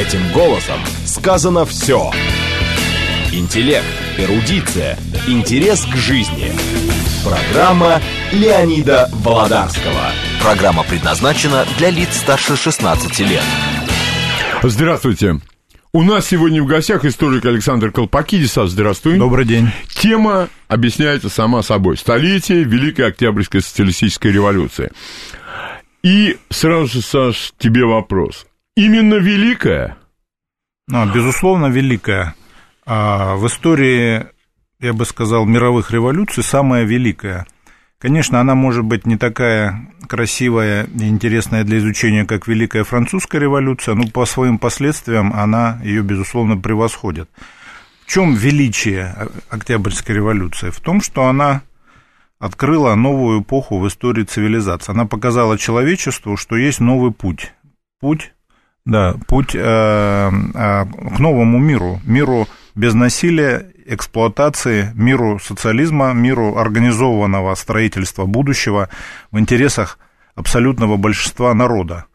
Этим голосом сказано все. Интеллект, эрудиция, интерес к жизни. Программа Леонида Володарского. Программа предназначена для лиц старше 16 лет. Здравствуйте. У нас сегодня в гостях историк Александр Колпакидис. Здравствуй. Добрый день. Тема объясняется сама собой. Столетие Великой Октябрьской социалистической революции. И сразу же, Саш, тебе вопрос. Именно Великая? Ну, безусловно, Великая. А в истории, я бы сказал, мировых революций самая великая. Конечно, она может быть не такая красивая и интересная для изучения, как Великая Французская революция, но по своим последствиям она ее, безусловно, превосходит. В чем величие Октябрьской революции? В том, что она открыла новую эпоху в истории цивилизации. Она показала человечеству, что есть новый путь. Путь, да, путь э, э, к новому миру, миру без насилия, эксплуатации, миру социализма, миру организованного строительства будущего в интересах абсолютного большинства народа.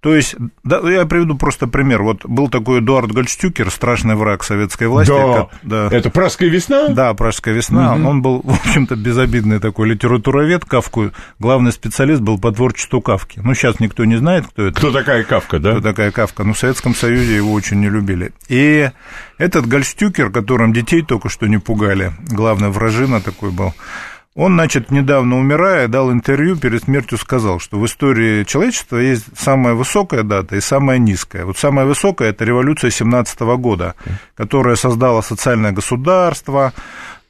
То есть, да, я приведу просто пример. Вот был такой Эдуард Гольштюкер, страшный враг советской власти. Да, как, да. это «Пражская весна»? Да, «Пражская весна». Угу. Он был, в общем-то, безобидный такой литературовед. Кавку, главный специалист был по творчеству Кавки. Ну, сейчас никто не знает, кто это. Кто такая Кавка, да? Кто такая Кавка. Но в Советском Союзе его очень не любили. И этот Гольштюкер, которым детей только что не пугали, главный вражина такой был, он, значит, недавно умирая, дал интервью, перед смертью сказал, что в истории человечества есть самая высокая дата и самая низкая. Вот самая высокая – это революция 17 года, которая создала социальное государство,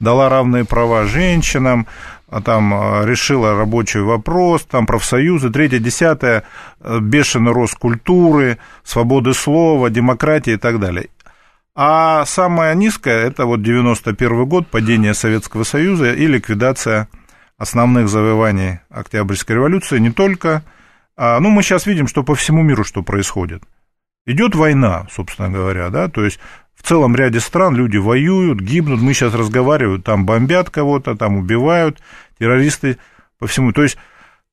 дала равные права женщинам, а там а, решила рабочий вопрос, там профсоюзы, третье, десятое, э, бешеный рост культуры, свободы слова, демократии и так далее. А самая низкая – это вот 91 год, падение Советского Союза и ликвидация основных завоеваний Октябрьской революции. Не только, а, ну, мы сейчас видим, что по всему миру что происходит. Идет война, собственно говоря, да, то есть в целом ряде стран люди воюют, гибнут, мы сейчас разговариваем, там бомбят кого-то, там убивают, террористы по всему. То есть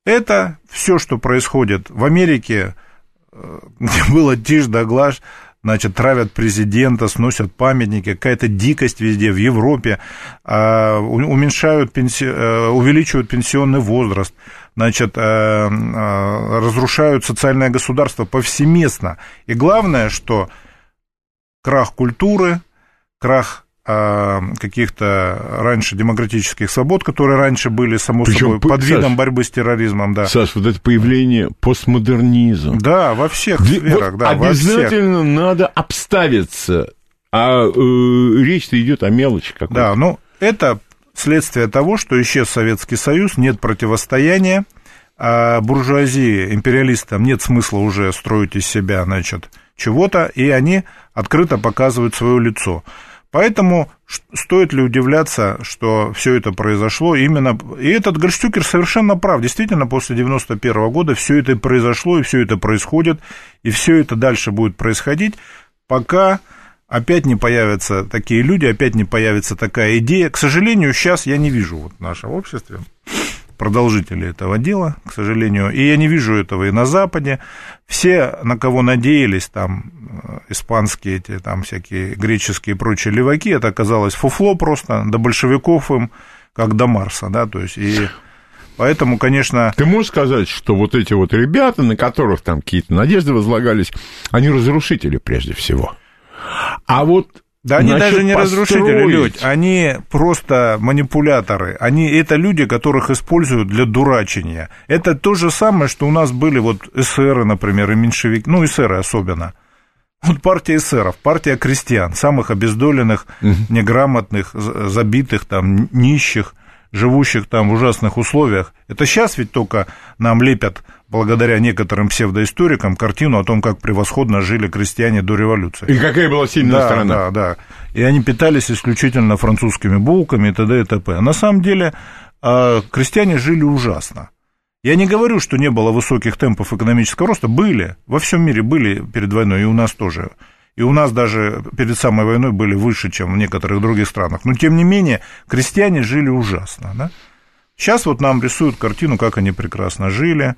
это все, что происходит в Америке, э, где было тишь да глажь, значит, травят президента, сносят памятники, какая-то дикость везде, в Европе, а, уменьшают, пенси... Э, увеличивают пенсионный возраст, значит, э, э, разрушают социальное государство повсеместно. И главное, что крах культуры, крах каких-то раньше демократических свобод, которые раньше были, само Причем, собой, под Саш, видом борьбы с терроризмом, да. Саш, вот это появление постмодернизма. Да, во всех Где, сферах, вот да, Обязательно надо обставиться, а э, речь-то идет о мелочи какой-то. Да, ну, это следствие того, что исчез Советский Союз, нет противостояния, а буржуазии, империалистам нет смысла уже строить из себя, значит, чего-то, и они открыто показывают свое лицо. Поэтому стоит ли удивляться, что все это произошло именно... И этот Гольштюкер совершенно прав. Действительно, после 91 года все это произошло, и все это происходит, и все это дальше будет происходить, пока опять не появятся такие люди, опять не появится такая идея. К сожалению, сейчас я не вижу вот в нашем обществе продолжители этого дела, к сожалению. И я не вижу этого и на Западе. Все, на кого надеялись, там, э, испанские эти, там, всякие греческие и прочие леваки, это оказалось фуфло просто, до большевиков им, как до Марса, да, то есть, и Поэтому, конечно... Ты можешь сказать, что вот эти вот ребята, на которых там какие-то надежды возлагались, они разрушители прежде всего. А вот да они даже не разрушители, Людь, они просто манипуляторы. Они, это люди, которых используют для дурачения. Это то же самое, что у нас были вот эсеры, например, и меньшевики, ну, эсеры особенно. Вот партия эсеров, партия крестьян, самых обездоленных, неграмотных, забитых, там, нищих, живущих там в ужасных условиях. Это сейчас ведь только нам лепят благодаря некоторым псевдоисторикам, картину о том, как превосходно жили крестьяне до революции. И какая была сильная да, страна. Да, да. И они питались исключительно французскими булками и т.д. и т.п. На самом деле а, крестьяне жили ужасно. Я не говорю, что не было высоких темпов экономического роста. Были. Во всем мире были перед войной, и у нас тоже. И у нас даже перед самой войной были выше, чем в некоторых других странах. Но, тем не менее, крестьяне жили ужасно. Да? Сейчас вот нам рисуют картину, как они прекрасно жили,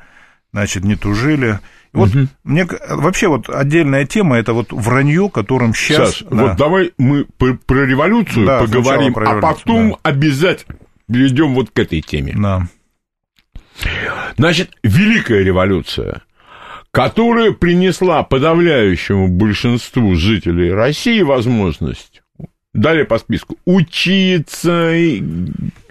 значит, не тужили. Вот угу. мне вообще вот отдельная тема это вот вранье, которым сейчас. Саш, да. вот давай мы про, про революцию да, поговорим, про революцию, а потом да. обязательно перейдем вот к этой теме. Да. Значит, Великая революция, которая принесла подавляющему большинству жителей России возможность Далее по списку. Учиться.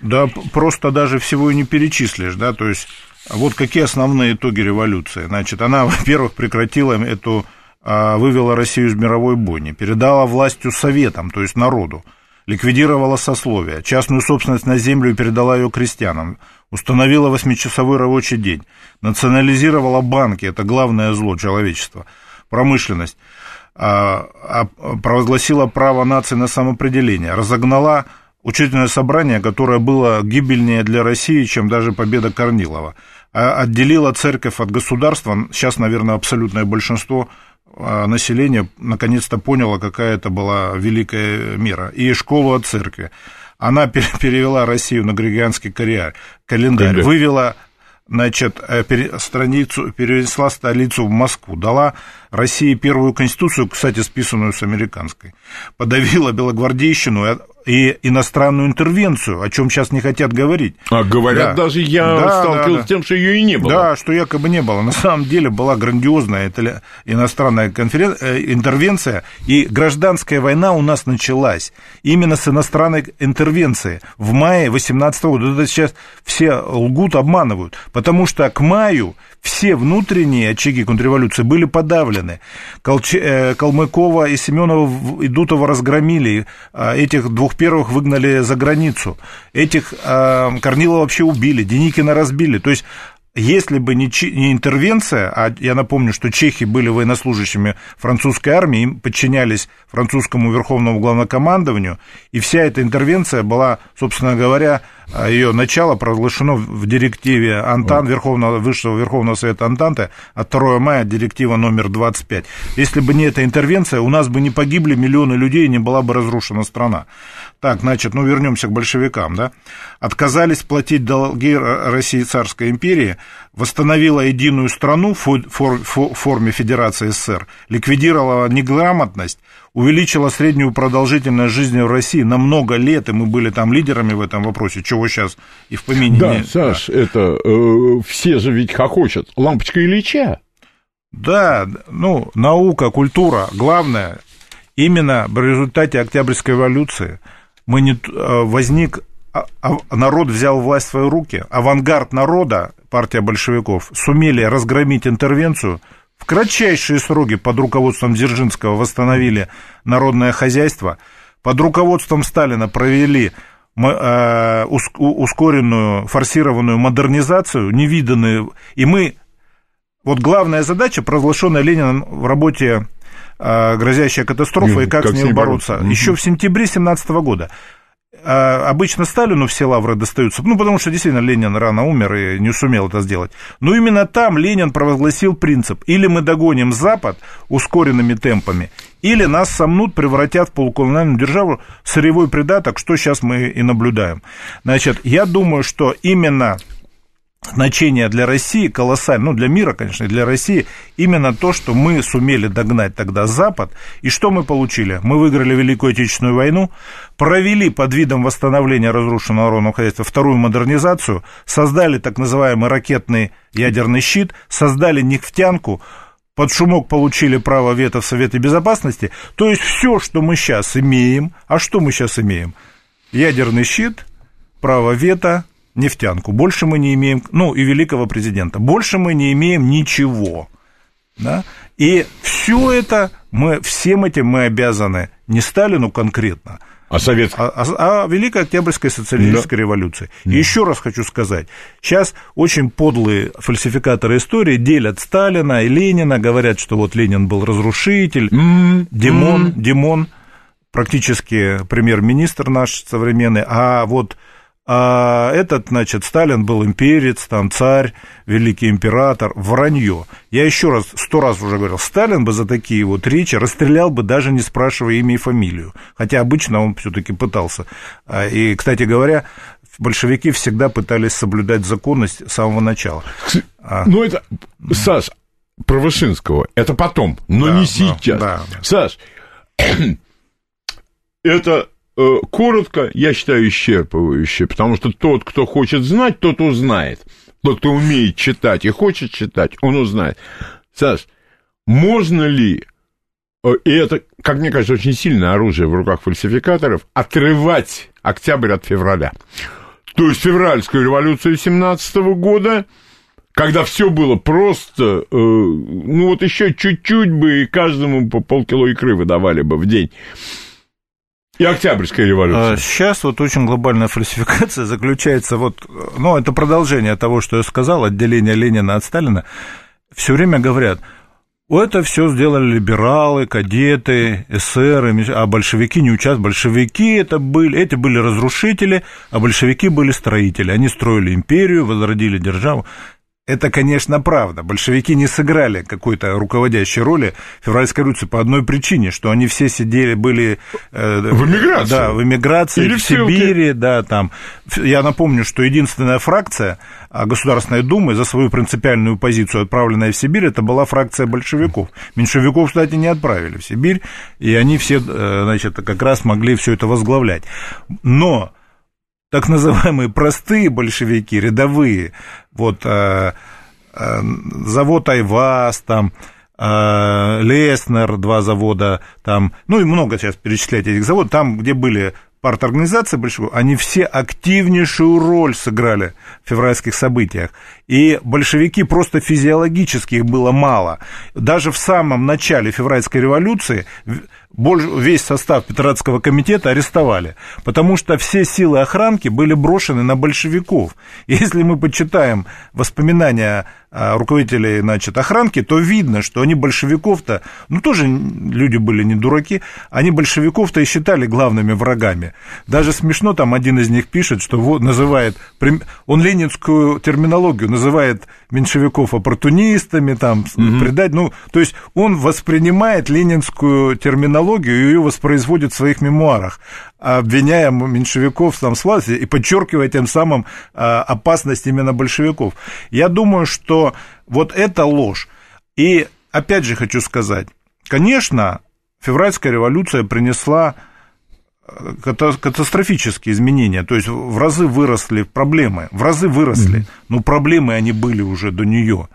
Да, просто даже всего и не перечислишь, да, то есть вот какие основные итоги революции. Значит, она, во-первых, прекратила эту, а, вывела Россию из мировой бойни, передала властью советам, то есть народу, ликвидировала сословия, частную собственность на землю передала ее крестьянам, установила восьмичасовой рабочий день, национализировала банки, это главное зло человечества, промышленность, а, а, провозгласила право нации на самоопределение, разогнала учительное собрание, которое было гибельнее для России, чем даже победа Корнилова, отделила церковь от государства, сейчас, наверное, абсолютное большинство населения наконец-то поняло, какая это была великая мера, и школу от церкви. Она перевела Россию на григорианский календарь, вывела значит, э, страницу, перенесла столицу в Москву, дала России первую конституцию, кстати, списанную с американской, подавила белогвардейщину и иностранную интервенцию, о чем сейчас не хотят говорить. А говорят, да. даже я да, сталкивался да, да. с тем, что ее и не было. Да, что якобы не было. На самом деле была грандиозная иностранная конферен... Э, интервенция, и гражданская война у нас началась именно с иностранной интервенции в мае 18 года. Это сейчас все лгут, обманывают, потому что к маю все внутренние очаги контрреволюции были подавлены. Колч... Э, Калмыкова и Семенова и Дутова разгромили, а этих двух первых выгнали за границу, этих а, Корнилова вообще убили, Деникина разбили. То есть если бы не, не интервенция, а я напомню, что чехи были военнослужащими французской армии, им подчинялись французскому верховному главнокомандованию, и вся эта интервенция была, собственно говоря, ее начало провозглашено в директиве Антан, Верховного, Высшего Верховного Совета Антанты от 2 мая, директива номер 25. Если бы не эта интервенция, у нас бы не погибли миллионы людей, и не была бы разрушена страна. Так, значит, ну вернемся к большевикам, да. Отказались платить долги России царской империи, восстановила единую страну в форме Федерации СССР, ликвидировала неграмотность, увеличила среднюю продолжительность жизни в России на много лет, и мы были там лидерами в этом вопросе, чего сейчас и в помине Да, нет. Саш, да. это э, все же ведь хохочут. Лампочка Ильича. Да, ну, наука, культура, главное, именно в результате Октябрьской революции мы не, э, возник, а, а, народ взял власть в свои руки, авангард народа, партия большевиков, сумели разгромить интервенцию – в кратчайшие сроки под руководством Дзержинского восстановили народное хозяйство, под руководством Сталина провели э, ускоренную, форсированную модернизацию, невиданную, и мы, вот главная задача, провозглашенная Лениным в работе э, грозящая катастрофа и как, как с ней бороться. бороться. Еще в сентябре 17 года. А, обычно Сталину все лавры достаются, ну, потому что действительно Ленин рано умер и не сумел это сделать. Но именно там Ленин провозгласил принцип, или мы догоним Запад ускоренными темпами, или нас сомнут, превратят в полуколониальную державу, сырьевой придаток, что сейчас мы и наблюдаем. Значит, я думаю, что именно значение для России колоссальное, ну, для мира, конечно, и для России, именно то, что мы сумели догнать тогда Запад, и что мы получили? Мы выиграли Великую Отечественную войну, провели под видом восстановления разрушенного народного хозяйства вторую модернизацию, создали так называемый ракетный ядерный щит, создали нефтянку, под шумок получили право вето в Совете Безопасности, то есть все, что мы сейчас имеем, а что мы сейчас имеем? Ядерный щит, право вето, нефтянку. Больше мы не имеем, ну, и великого президента. Больше мы не имеем ничего. Да? И все это, мы, всем этим мы обязаны не Сталину конкретно, а, советской? А, а, а Великой Октябрьской социалистической да. революции. Да. И еще раз хочу сказать, сейчас очень подлые фальсификаторы истории делят Сталина и Ленина, говорят, что вот Ленин был разрушитель, mm-hmm. Димон, mm-hmm. Димон практически премьер-министр наш современный, а вот а этот, значит, Сталин был имперец, там царь, великий император, вранье. Я еще раз, сто раз уже говорил, Сталин бы за такие вот речи расстрелял бы, даже не спрашивая имя и фамилию. Хотя обычно он все-таки пытался. А, и, кстати говоря, большевики всегда пытались соблюдать законность с самого начала. А... Ну, это, Саш, про Вышинского, это потом, но да, не сейчас. Да, да. Саш, это коротко, я считаю, исчерпывающе, потому что тот, кто хочет знать, тот узнает. Тот, кто умеет читать и хочет читать, он узнает. Саш, можно ли, э, и это, как мне кажется, очень сильное оружие в руках фальсификаторов, отрывать октябрь от февраля? То есть февральскую революцию 17 года, когда все было просто, э, ну вот еще чуть-чуть бы и каждому по полкило икры выдавали бы в день. И Октябрьская революция. Сейчас вот очень глобальная фальсификация заключается вот, ну, это продолжение того, что я сказал, отделение Ленина от Сталина. Все время говорят, это все сделали либералы, кадеты, эсеры, а большевики не участвовали. Большевики это были, эти были разрушители, а большевики были строители. Они строили империю, возродили державу. Это, конечно, правда. Большевики не сыграли какой-то руководящей роли в февральской революции по одной причине, что они все сидели, были... Э, в эмиграции. Да, в эмиграции, Или в, в Сибири, да, там. Я напомню, что единственная фракция а, Государственной Думы за свою принципиальную позицию, отправленная в Сибирь, это была фракция большевиков. Меньшевиков, кстати, не отправили в Сибирь, и они все, э, значит, как раз могли все это возглавлять. Но так называемые простые большевики, рядовые, вот э, э, завод Айваз, там, э, Леснер, два завода, там, ну и много сейчас перечислять этих заводов, там, где были парторганизации большевиков, они все активнейшую роль сыграли в февральских событиях. И большевики просто физиологически их было мало. Даже в самом начале февральской революции весь состав Петроградского комитета арестовали, потому что все силы охранки были брошены на большевиков. Если мы почитаем воспоминания а, руководителей значит, охранки, то видно, что они большевиков-то, ну тоже люди были не дураки, они большевиков-то и считали главными врагами. Даже смешно, там один из них пишет, что вот, называет, он ленинскую терминологию называет меньшевиков оппортунистами, там, угу. предать, ну, то есть он воспринимает ленинскую терминологию и ее воспроизводит в своих мемуарах, обвиняя меньшевиков там, в власти и подчеркивая тем самым а, опасность именно большевиков. Я думаю, что вот это ложь. И опять же хочу сказать, конечно, февральская революция принесла катастрофические изменения, то есть в разы выросли проблемы, в разы выросли, но проблемы они были уже до нее.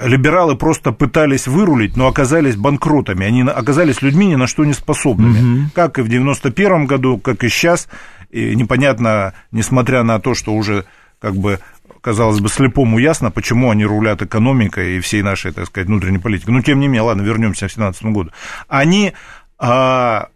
Либералы просто пытались вырулить, но оказались банкротами, они оказались людьми ни на что не способными, mm-hmm. как и в 91 году, как и сейчас, и непонятно, несмотря на то, что уже как бы казалось бы, слепому ясно, почему они рулят экономикой и всей нашей, так сказать, внутренней политикой. Но, тем не менее, ладно, вернемся к 2017 году. Они а,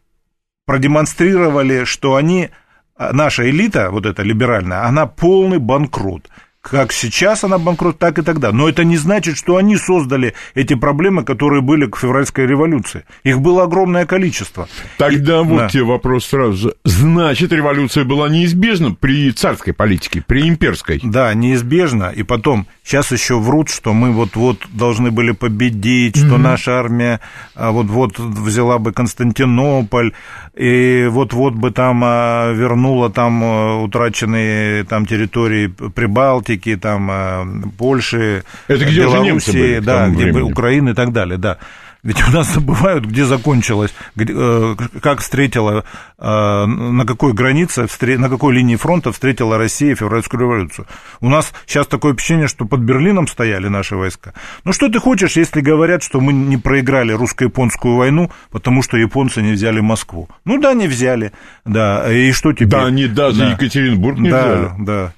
продемонстрировали, что они, а, наша элита, вот эта либеральная, она полный банкрот как сейчас она банкрот, так и тогда. Но это не значит, что они создали эти проблемы, которые были к февральской революции. Их было огромное количество. Тогда и, вот да. тебе вопрос сразу же. Значит, революция была неизбежна при царской политике, при имперской? Да, неизбежна. И потом, сейчас еще врут, что мы вот-вот должны были победить, mm-hmm. что наша армия а, вот-вот взяла бы Константинополь, и вот-вот бы там а, вернула там а, утраченные там территории Прибалтики, Балтики, там, э, Польши, Это где Белоруссии, да, где времени. Украины и так далее, да. Ведь у нас забывают, где закончилось, где, э, как встретила, э, на какой границе, на какой линии фронта встретила Россия февральскую революцию. У нас сейчас такое впечатление, что под Берлином стояли наши войска. Ну что ты хочешь, если говорят, что мы не проиграли русско-японскую войну, потому что японцы не взяли Москву? Ну да, не взяли, да, и что теперь? Да, они даже да. Екатеринбург не да, взяли. Да, да.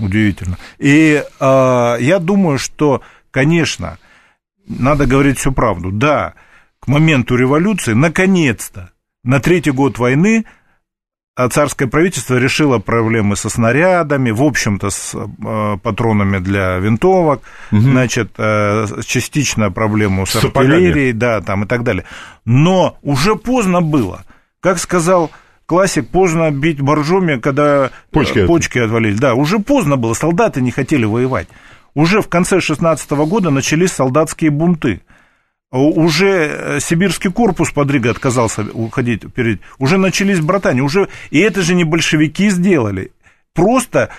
Удивительно. И э, я думаю, что, конечно, надо говорить всю правду. Да, к моменту революции, наконец-то, на третий год войны а царское правительство решило проблемы со снарядами, в общем-то, с э, патронами для винтовок, угу. значит, э, частично проблему с, с артиллерией, да, там и так далее. Но уже поздно было. Как сказал классик, поздно бить боржоми, когда почки, э, почки отвалились. Да, уже поздно было, солдаты не хотели воевать. Уже в конце 16 года начались солдатские бунты. Уже э, сибирский корпус под Ригой отказался уходить перед... Уже начались братания. Уже... И это же не большевики сделали. Просто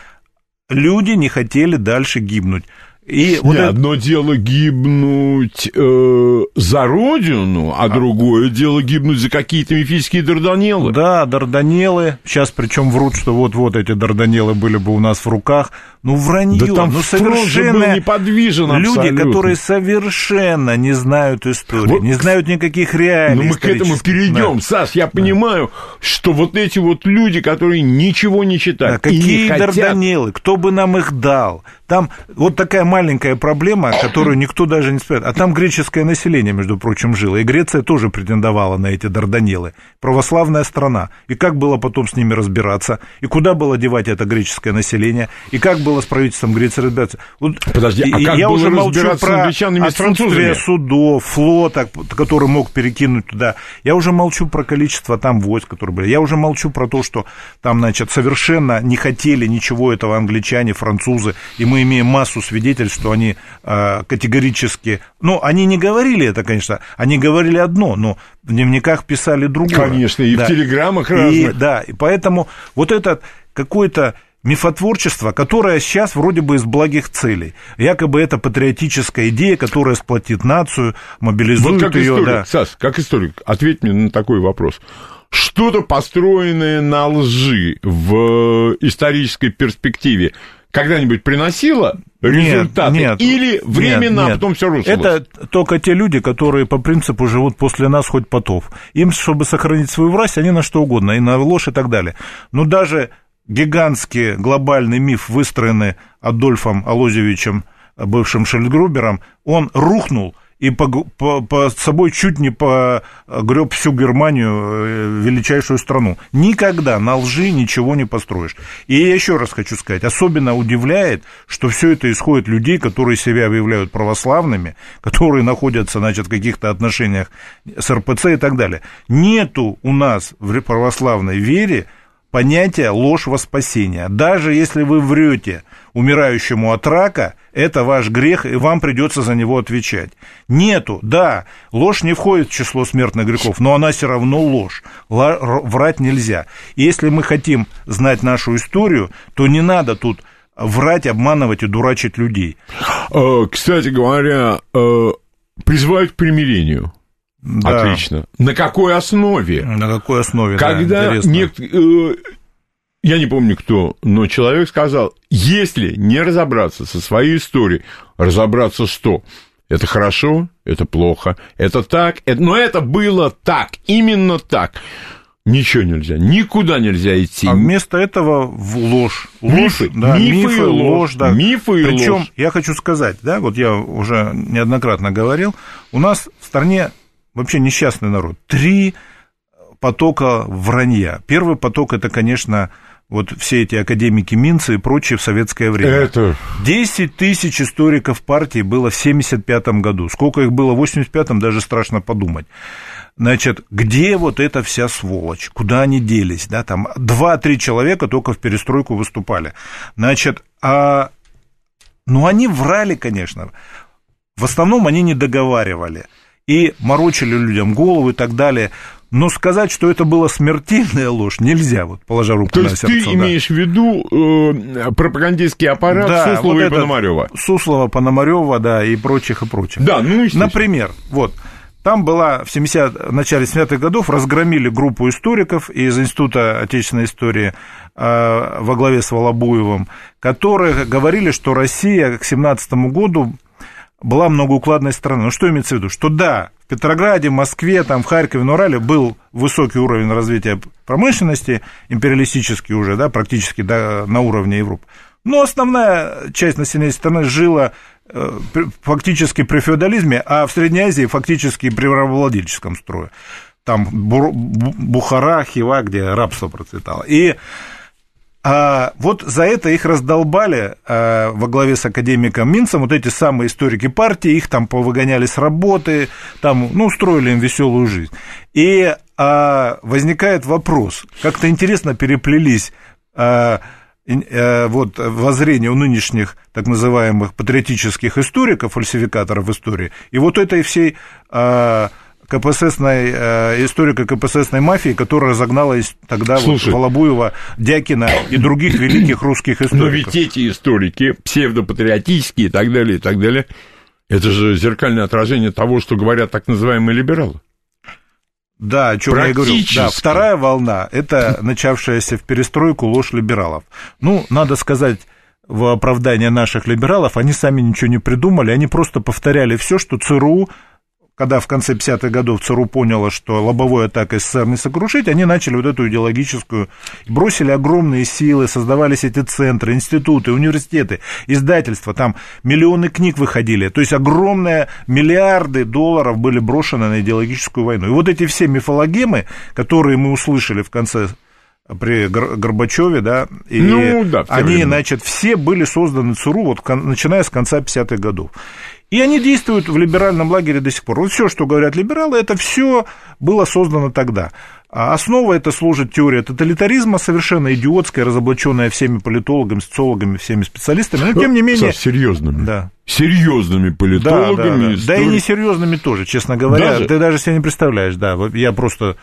люди не хотели дальше гибнуть. И вот это... одно дело гибнуть э, за родину, а, а другое дело гибнуть за какие-то мифические дарданеллы. Да, дарданеллы. Сейчас причем врут, что вот-вот эти дарданеллы были бы у нас в руках. Ну, вранье. Да там ну, совершенно неподвижен Люди, абсолютно. которые совершенно не знают истории, вот, не знают никаких реалий. Ну, мы к этому перейдем. Да. Саш, я понимаю, что вот эти вот люди, которые ничего не читают. Да, какие не дарданеллы? Кто бы нам их дал? Там вот такая маленькая проблема, которую никто даже не спрятал. А там греческое население, между прочим, жило. И Греция тоже претендовала на эти Дарданеллы. Православная страна. И как было потом с ними разбираться? И куда было девать это греческое население? И как было с правительством Греции разбираться? Вот, Подожди, а как я было уже молчу про отсутствие судов, флота, который мог перекинуть туда. Я уже молчу про количество там войск, которые были. Я уже молчу про то, что там, значит, совершенно не хотели ничего этого англичане, французы, и мы имеем массу свидетельств, что они э, категорически... Ну, они не говорили это, конечно, они говорили одно, но в дневниках писали другое. Конечно, и да. в телеграммах разных. И, да, и поэтому вот это какое-то мифотворчество, которое сейчас вроде бы из благих целей. Якобы это патриотическая идея, которая сплотит нацию, мобилизует вот ее. Историк, да. Сас, как историк, ответь мне на такой вопрос. Что-то построенное на лжи в исторической перспективе когда-нибудь приносило результаты? Нет, нет, или временно, нет, нет. а потом все рушилось? Это только те люди, которые по принципу живут после нас хоть потов. Им, чтобы сохранить свою власть, они на что угодно, и на ложь и так далее. Но даже гигантский глобальный миф, выстроенный Адольфом Алозевичем, бывшим Шельдгрубером, он рухнул – и по, по, по собой чуть не погреб всю Германию, э, величайшую страну. Никогда на лжи ничего не построишь. И я еще раз хочу сказать, особенно удивляет, что все это исходит людей, которые себя объявляют православными, которые находятся, значит, в каких-то отношениях с РПЦ и так далее. Нету у нас в православной вере понятия ложь во спасение. Даже если вы врете умирающему от рака, это ваш грех, и вам придется за него отвечать. Нету, да, ложь не входит в число смертных грехов, но она все равно ложь. Врать нельзя. И если мы хотим знать нашу историю, то не надо тут врать, обманывать и дурачить людей. Э, кстати говоря, э, призывают к примирению. Да. Отлично. На какой основе? На какой основе, Когда да, нек... Я не помню кто, но человек сказал, если не разобраться со своей историей, разобраться что? Это хорошо, это плохо, это так, это... но это было так, именно так. Ничего нельзя, никуда нельзя идти. А вместо этого в ложь. ложь мифы, да, мифы, мифы и ложь, да. Мифы и Причем, ложь. я хочу сказать, да, вот я уже неоднократно говорил, у нас в стране вообще несчастный народ. Три потока вранья. Первый поток это, конечно, вот все эти академики Минца и прочие в советское время. Это... 10 тысяч историков партии было в 75 году. Сколько их было в 85-м, даже страшно подумать. Значит, где вот эта вся сволочь? Куда они делись? Да, там 2-3 человека только в перестройку выступали. Значит, а... ну, они врали, конечно. В основном они не договаривали и морочили людям голову и так далее. Но сказать, что это была смертельная ложь, нельзя, вот, положа руку То на сердце. То есть ты да. имеешь в виду э, пропагандистский аппарат да, Суслова вот и Пономарева? Суслова, Пономарева, да, и прочих, и прочих. Да, ну, Например, вот, там была в, 70, в начале 70-х годов, разгромили группу историков из Института отечественной истории э, во главе с Волобуевым, которые говорили, что Россия к 17 году была многоукладной страной. Ну, что имеется в виду? Что да, в Петрограде, Москве, там, в Харькове, на Урале был высокий уровень развития промышленности, империалистический уже, да, практически да, на уровне Европы. Но основная часть населения страны жила э, фактически при феодализме, а в Средней Азии фактически при рабовладельческом строе. Там Бухара, Хива, где рабство процветало. И а вот за это их раздолбали а, во главе с академиком Минцем, вот эти самые историки партии, их там повыгоняли с работы, там, ну, устроили им веселую жизнь. И а, возникает вопрос, как-то интересно переплелись а, а, вот воззрения у нынешних так называемых патриотических историков, фальсификаторов истории, и вот этой всей... КПССной, э, историка КПССной мафии, которая разогнала тогда Слушай, вот Волобуева, Дякина и других великих русских историков. Но ведь эти историки, псевдопатриотические и так далее, и так далее, это же зеркальное отражение того, что говорят так называемые либералы. Да, о чем я и говорю. Да, вторая волна – это начавшаяся в перестройку ложь либералов. Ну, надо сказать, в оправдание наших либералов, они сами ничего не придумали, они просто повторяли все, что ЦРУ когда в конце 50-х годов ЦРУ поняло, что лобовой атакой СССР не сокрушить, они начали вот эту идеологическую, бросили огромные силы, создавались эти центры, институты, университеты, издательства, там миллионы книг выходили, то есть огромные миллиарды долларов были брошены на идеологическую войну. И вот эти все мифологемы, которые мы услышали в конце при Горбачеве, да, и ну, да, они, время. значит, все были созданы ЦРУ, вот, начиная с конца 50-х годов. И они действуют в либеральном лагере до сих пор. Вот все, что говорят либералы, это все было создано тогда. А основа это служит теория тоталитаризма, совершенно идиотская, разоблаченная всеми политологами, социологами, всеми специалистами. Но тем не менее... Саш, серьезными. Да. Серьезными политологами. Да, да, да. да и несерьезными тоже, честно говоря. Даже? Ты даже себе не представляешь, да. Я просто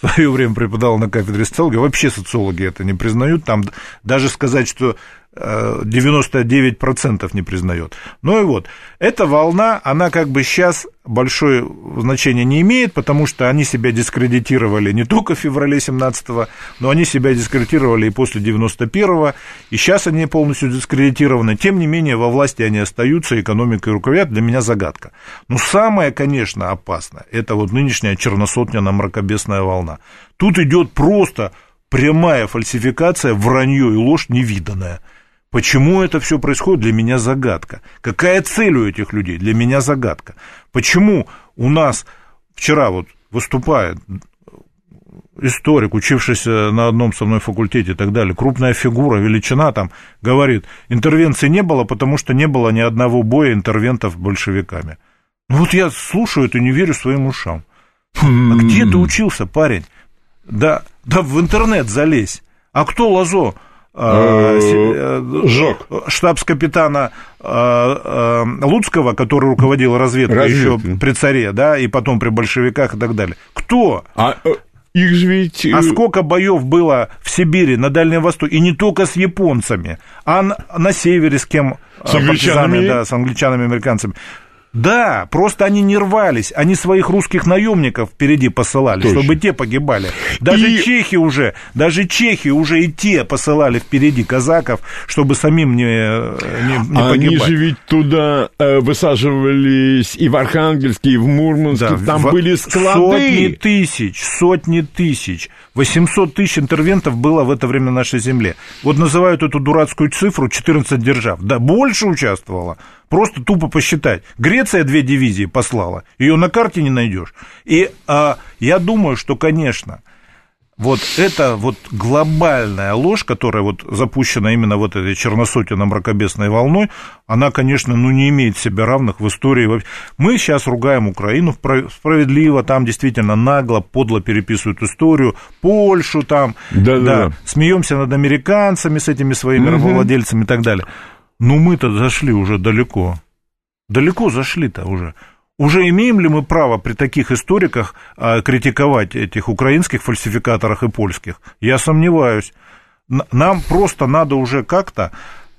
в свое время преподавал на кафедре социологии, вообще социологи это не признают, там даже сказать, что 99% не признает. Ну и вот, эта волна, она как бы сейчас большое значение не имеет, потому что они себя дискредитировали не только в феврале 17-го, но они себя дискредитировали и после 91-го, и сейчас они полностью дискредитированы. Тем не менее, во власти они остаются, экономикой руководят, для меня загадка. Но самое, конечно, опасное, это вот нынешняя черносотня-мракобесная волна. Тут идет просто прямая фальсификация, вранье и ложь невиданная – Почему это все происходит, для меня загадка. Какая цель у этих людей, для меня загадка. Почему у нас вчера вот выступает историк, учившийся на одном со мной факультете и так далее, крупная фигура, величина там, говорит, интервенции не было, потому что не было ни одного боя интервентов большевиками. Ну вот я слушаю это и не верю своим ушам. А где ты учился, парень? Да, да в интернет залезь. А кто Лазо? А, э, Жок. штабс-капитана а, Луцкого, который руководил разведкой еще при царе, да, и потом при большевиках и так далее. Кто? А э, их же ведь... А сколько боев было в Сибири, на Дальнем Востоке, и не только с японцами, а на, на севере с кем? С англичанами? Да, с англичанами, американцами. Да, просто они не рвались, они своих русских наемников впереди посылали, Точно. чтобы те погибали. Даже и... чехи уже, даже чехи уже и те посылали впереди казаков, чтобы самим не, не, не они погибать. Они же ведь туда э, высаживались и в Архангельске, и в Мурманске, да, там в... были склады. Сотни тысяч, сотни тысяч. 800 тысяч интервентов было в это время на нашей земле. Вот называют эту дурацкую цифру 14 держав. Да, больше участвовало. Просто тупо посчитать. Греция две дивизии послала, ее на карте не найдешь. И а, я думаю, что, конечно, вот это вот глобальная ложь, которая вот запущена именно вот этой черносотенно-мракобесной волной, она, конечно, ну, не имеет себе равных в истории. Мы сейчас ругаем Украину справедливо, там действительно нагло, подло переписывают историю, Польшу там, да, да, да. смеемся над американцами с этими своими угу. рабовладельцами и так далее. Но мы-то зашли уже далеко. Далеко зашли-то уже. Уже имеем ли мы право при таких историках а, критиковать этих украинских фальсификаторах и польских? Я сомневаюсь. Нам просто надо уже как-то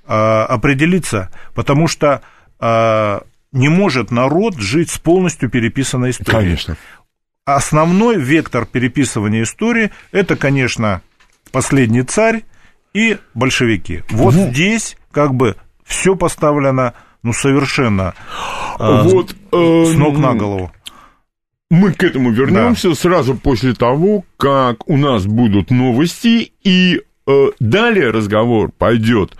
а, определиться, потому что а, не может народ жить с полностью переписанной историей. Конечно. Основной вектор переписывания истории это, конечно, последний царь и большевики. Вот угу. здесь как бы все поставлено ну, совершенно а, вот, э, с ног на голову. Мы к этому вернемся да. сразу после того, как у нас будут новости, и э, далее разговор пойдет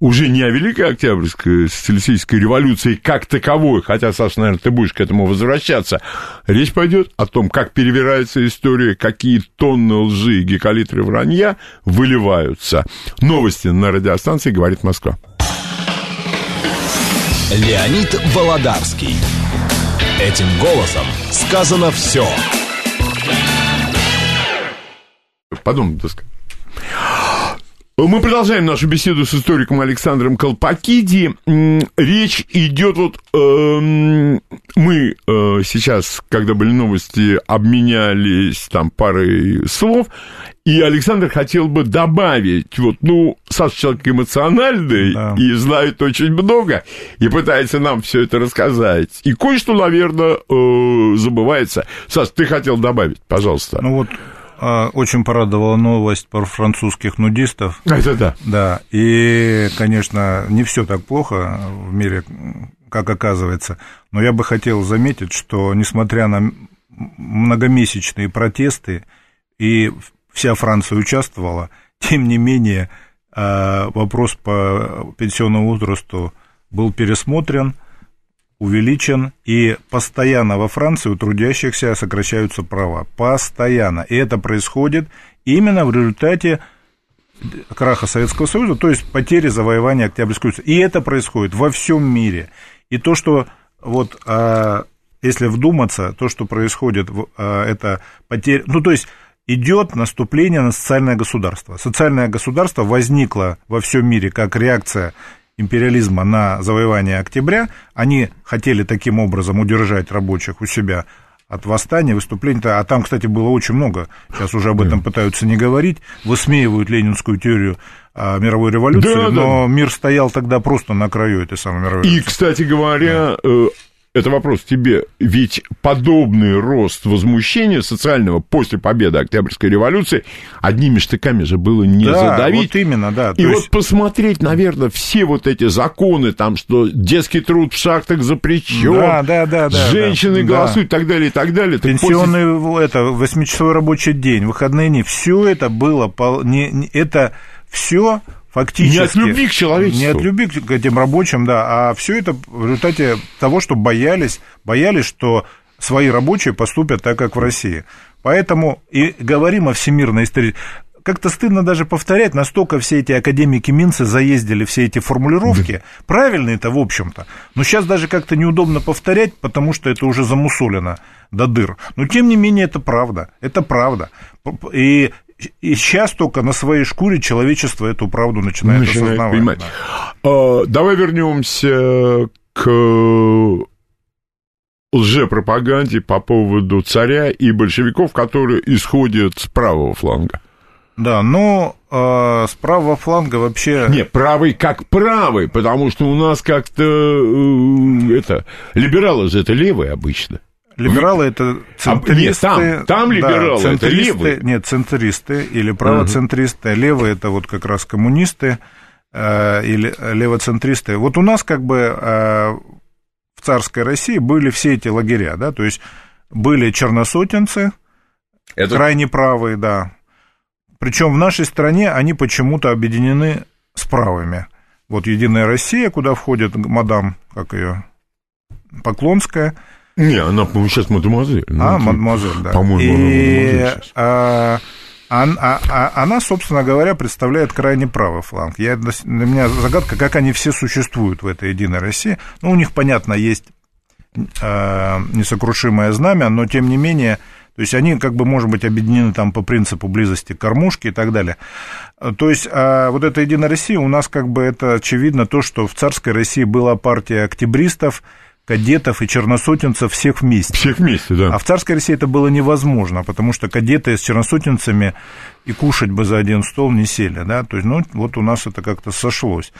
уже не о Великой Октябрьской социалистической революции как таковой, хотя, Саша, наверное, ты будешь к этому возвращаться. Речь пойдет о том, как перевирается история, какие тонны лжи и гекалитры вранья выливаются. Новости на радиостанции «Говорит Москва». Леонид Володарский. Этим голосом сказано все. Подумай, сказать. Мы продолжаем нашу беседу с историком Александром Колпакиди. Речь идет вот... Э, мы э, сейчас, когда были новости, обменялись там парой слов, и Александр хотел бы добавить, вот, ну, Саша человек эмоциональный да. и знает очень много, и пытается нам все это рассказать. И кое-что, наверное, э, забывается. Саш, ты хотел добавить, пожалуйста. Ну вот очень порадовала новость про французских нудистов. Это да. Да, и, конечно, не все так плохо в мире, как оказывается, но я бы хотел заметить, что, несмотря на многомесячные протесты, и вся Франция участвовала, тем не менее, а, вопрос по пенсионному возрасту был пересмотрен – увеличен, и постоянно во Франции у трудящихся сокращаются права. Постоянно. И это происходит именно в результате краха Советского Союза, то есть потери завоевания Октябрьской революции. И это происходит во всем мире. И то, что вот, а, если вдуматься, то, что происходит, а, это потеря, ну, то есть идет наступление на социальное государство. Социальное государство возникло во всем мире как реакция империализма на завоевание октября, они хотели таким образом удержать рабочих у себя от восстания, выступлений. А там, кстати, было очень много. Сейчас уже об этом пытаются не говорить. Высмеивают ленинскую теорию а, мировой революции, да, но да. мир стоял тогда просто на краю этой самой мировой революции. И, кстати говоря, да. Это вопрос тебе. Ведь подобный рост возмущения социального после победы Октябрьской революции одними штыками же было не да, задавить. вот именно, да. И есть... вот посмотреть, наверное, все вот эти законы, там, что детский труд в шахтах запрещен, да, да, да, да, женщины да, голосуют да. и так далее, и так далее. Пенсионный, после... это, восьмичасовой рабочий день, выходные дни, все это было, не, это все фактически... Не от любви к человечеству. Не от любви к этим рабочим, да, а все это в результате того, что боялись, боялись, что свои рабочие поступят так, как в России. Поэтому и говорим о всемирной истории. Как-то стыдно даже повторять, настолько все эти академики Минцы заездили все эти формулировки. Да. Правильно это, в общем-то. Но сейчас даже как-то неудобно повторять, потому что это уже замусолено до дыр. Но тем не менее это правда. Это правда. И и сейчас только на своей шкуре человечество эту правду начинает, начинает осознавать. Понимать. Да. А, давай вернемся к лжепропаганде по поводу царя и большевиков, которые исходят с правого фланга. Да, но э, с правого фланга вообще... Не, правый как правый, потому что у нас как-то э, это либералы же это левые обычно. Либералы это центристы. А, нет, там, там либералы, да, это левые. Нет, центристы или правоцентристы. Uh-huh. Левые это вот как раз коммунисты э, или левоцентристы. Вот у нас как бы э, в царской России были все эти лагеря, да, то есть были черносотенцы, это... крайне правые, да. Причем в нашей стране они почему-то объединены с правыми. Вот Единая Россия, куда входит мадам, как ее, Поклонская – не, она, по-моему, сейчас мадемуазель. Ну, а, мадемуазель, да. По-моему, и, она а, а, а, она, собственно говоря, представляет крайне правый фланг. Я, для меня загадка, как они все существуют в этой Единой России. Ну, у них, понятно, есть э, несокрушимое знамя, но, тем не менее, то есть они, как бы, может быть, объединены там по принципу близости к кормушке и так далее. То есть а вот эта Единая Россия у нас, как бы, это очевидно то, что в царской России была партия октябристов, кадетов и черносотенцев всех вместе. Всех вместе, да. А в царской России это было невозможно, потому что кадеты с черносотенцами и кушать бы за один стол не сели, да, то есть, ну, вот у нас это как-то сошлось.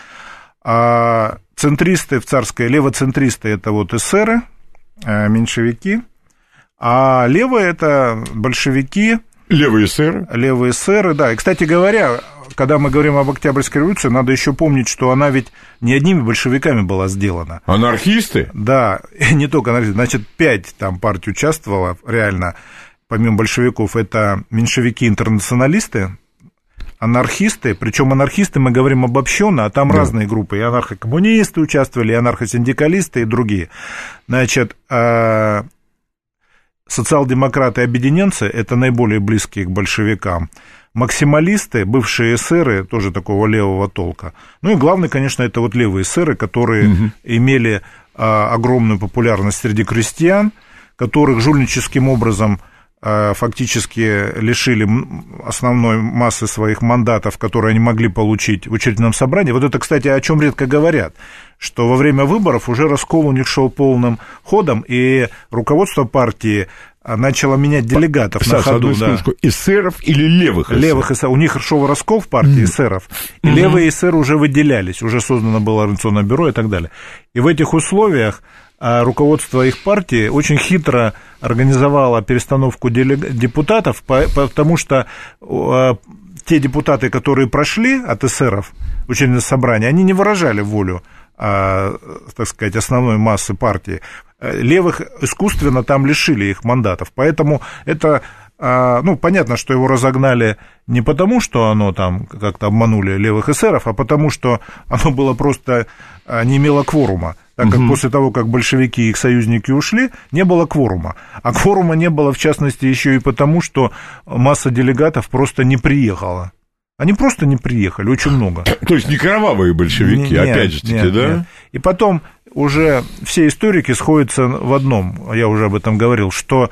А центристы в царской, левоцентристы это вот эсеры, э, меньшевики, а левые это большевики, Левые эсеры. Левые эсеры, да. И, кстати говоря, когда мы говорим об Октябрьской революции, надо еще помнить, что она ведь не одними большевиками была сделана. Анархисты? Да, не только анархисты. Значит, пять там партий участвовало реально, помимо большевиков, это меньшевики-интернационалисты, анархисты, причем анархисты мы говорим обобщенно, а там да. разные группы, и анархокоммунисты участвовали, и анархосиндикалисты, и другие. Значит, а, социал-демократы и объединенцы – это наиболее близкие к большевикам. Максималисты, бывшие эсеры, тоже такого левого толка. Ну и главное, конечно, это вот левые эсеры, которые угу. имели а, огромную популярность среди крестьян, которых жульническим образом э, фактически лишили основной массы своих мандатов, которые они могли получить в учредительном собрании. Вот это, кстати, о чем редко говорят, что во время выборов уже раскол у них шел полным ходом, и руководство партии начало менять делегатов Саша, на ходу. Одну да. эсеров или левых эсеров? Левых эсеров. У них шел раскол в партии эсеров, и mm-hmm. левые эсеры уже выделялись, уже создано было организационное бюро и так далее. И в этих условиях а руководство их партии очень хитро организовало перестановку депутатов, потому что а, те депутаты, которые прошли от эсеров учебное собрание, они не выражали волю, а, так сказать, основной массы партии. Левых искусственно там лишили их мандатов, поэтому это ну, понятно, что его разогнали не потому, что оно там как-то обманули левых эсеров, а потому, что оно было просто не имело кворума так как угу. после того, как большевики и их союзники ушли, не было кворума. А кворума не было, в частности, еще и потому, что масса делегатов просто не приехала. Они просто не приехали, очень много. То есть не кровавые большевики, нет, опять же таки, нет, да? Нет. И потом уже все историки сходятся в одном, я уже об этом говорил, что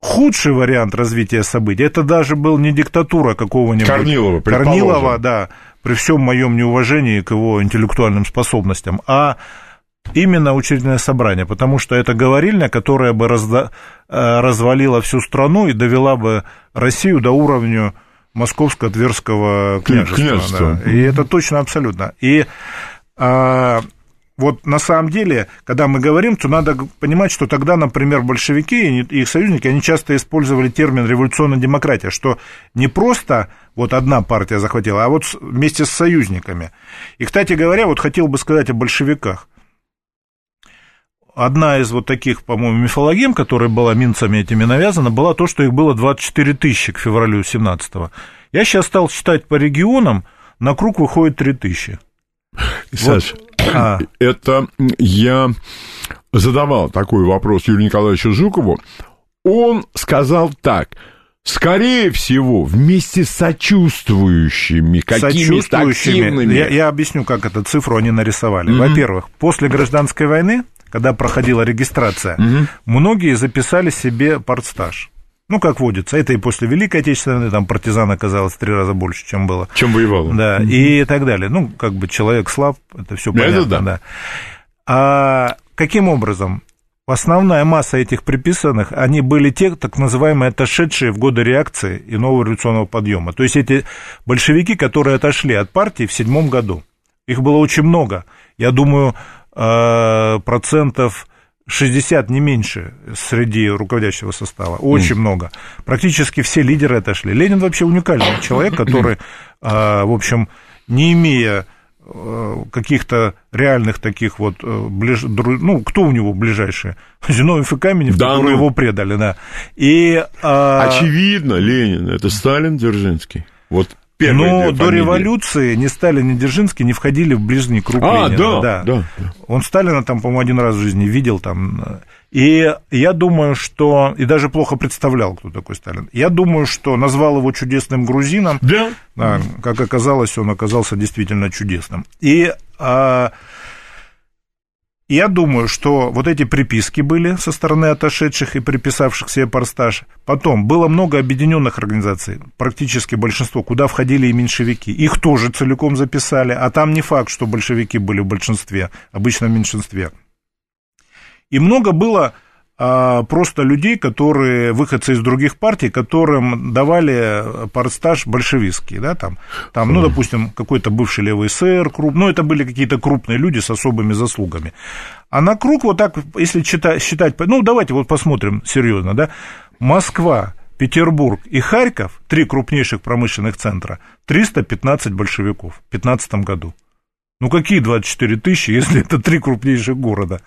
худший вариант развития событий, это даже был не диктатура какого-нибудь... Корнилова, Корнилова, да, при всем моем неуважении к его интеллектуальным способностям, а именно учредительное собрание, потому что это говорильня, которая бы разда... Э, развалила всю страну и довела бы Россию до уровня московско-тверского княжества. княжества. Да. И это точно абсолютно. И а, вот на самом деле, когда мы говорим, то надо понимать, что тогда, например, большевики и их союзники, они часто использовали термин революционная демократия, что не просто вот одна партия захватила, а вот вместе с союзниками. И, кстати говоря, вот хотел бы сказать о большевиках одна из вот таких, по-моему, мифологем, которая была минцами этими навязана, была то, что их было 24 тысячи к февралю 17-го. Я сейчас стал считать по регионам, на круг выходит 3 тысячи. Саш, вот. А. это я задавал такой вопрос Юрию Николаевичу Жукову. Он сказал так – Скорее всего, вместе с сочувствующими, какими-то активными... Я, я объясню, как эту цифру они нарисовали. Mm-hmm. Во-первых, после гражданской войны когда проходила регистрация, угу. многие записали себе партстаж. Ну, как водится, это и после Великой Отечественной, там партизан оказалось в три раза больше, чем было. Чем воевал. Да, mm и так далее. Ну, как бы человек слаб, это все понятно, это да. да. А каким образом? Основная масса этих приписанных, они были те, так называемые, отошедшие в годы реакции и нового революционного подъема. То есть эти большевики, которые отошли от партии в седьмом году. Их было очень много. Я думаю, Э, процентов 60, не меньше, среди руководящего состава. Очень mm. много. Практически все лидеры отошли. Ленин вообще уникальный человек, который, э, в общем, не имея э, каких-то реальных таких вот, ближ... ну, кто у него ближайшие? Зиновьев и Каменев, да, которые ну... его предали, да. И, а... Очевидно, Ленин, это Сталин, Дзержинский. Вот но до революции ни Сталин, ни Дзержинский не входили в ближний круг а, Ленина. Да, да. да. Он Сталина там, по-моему, один раз в жизни видел там. И я думаю, что... И даже плохо представлял, кто такой Сталин. Я думаю, что назвал его чудесным грузином. Да. да как оказалось, он оказался действительно чудесным. И... А, я думаю, что вот эти приписки были со стороны отошедших и приписавших себе парстаж. Потом было много объединенных организаций, практически большинство, куда входили и меньшевики. Их тоже целиком записали, а там не факт, что большевики были в большинстве, обычно в меньшинстве. И много было просто людей, которые, выходцы из других партий, которым давали партстаж большевистский, да, там, там ну, допустим, какой-то бывший левый СССР, круп, ну, это были какие-то крупные люди с особыми заслугами. А на круг вот так, если считать, считать ну, давайте вот посмотрим серьезно, да, Москва, Петербург и Харьков, три крупнейших промышленных центра, 315 большевиков в 2015 году. Ну, какие 24 тысячи, если это три крупнейших города?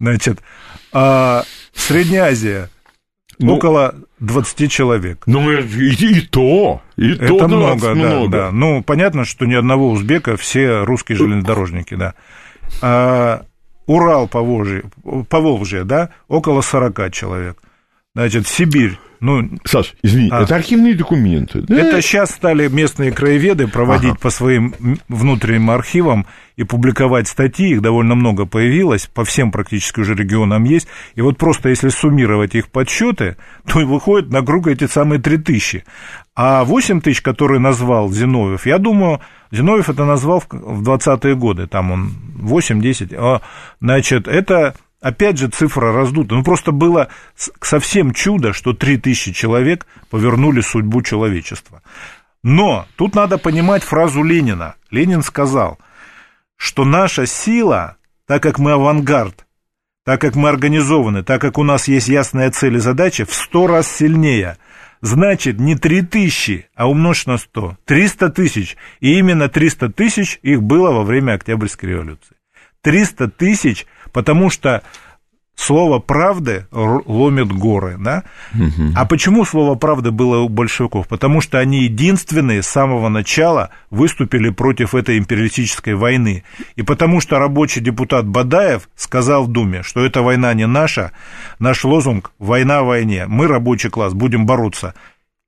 Значит, а Средняя Азия ну, около 20 человек. Ну, и, и то, и Это то много, много. Да, да. Ну, понятно, что ни одного узбека, все русские железнодорожники, да. А, Урал, Поволжье, Поволжье, да, около 40 человек. Значит, Сибирь, Ну, Саш, извини, а. это архивные документы. Да? Это сейчас стали местные краеведы проводить ага. по своим внутренним архивам и публиковать статьи, их довольно много появилось, по всем практически уже регионам есть, и вот просто если суммировать их подсчеты, то выходит на круг эти самые 3 тысячи. А 8 тысяч, которые назвал Зиновьев, я думаю, Зиновьев это назвал в 20-е годы, там он 8-10, а, значит, это опять же цифра раздута. Ну, просто было совсем чудо, что 3000 человек повернули судьбу человечества. Но тут надо понимать фразу Ленина. Ленин сказал, что наша сила, так как мы авангард, так как мы организованы, так как у нас есть ясная цель и задача, в сто раз сильнее. Значит, не 3 тысячи, а умножь на 100. 300 тысяч. И именно 300 тысяч их было во время Октябрьской революции. 300 тысяч потому что слово правды ломит горы, да? Угу. А почему слово правды было у большевиков? Потому что они единственные с самого начала выступили против этой империалистической войны. И потому что рабочий депутат Бадаев сказал в Думе, что эта война не наша, наш лозунг «Война в войне», мы, рабочий класс, будем бороться.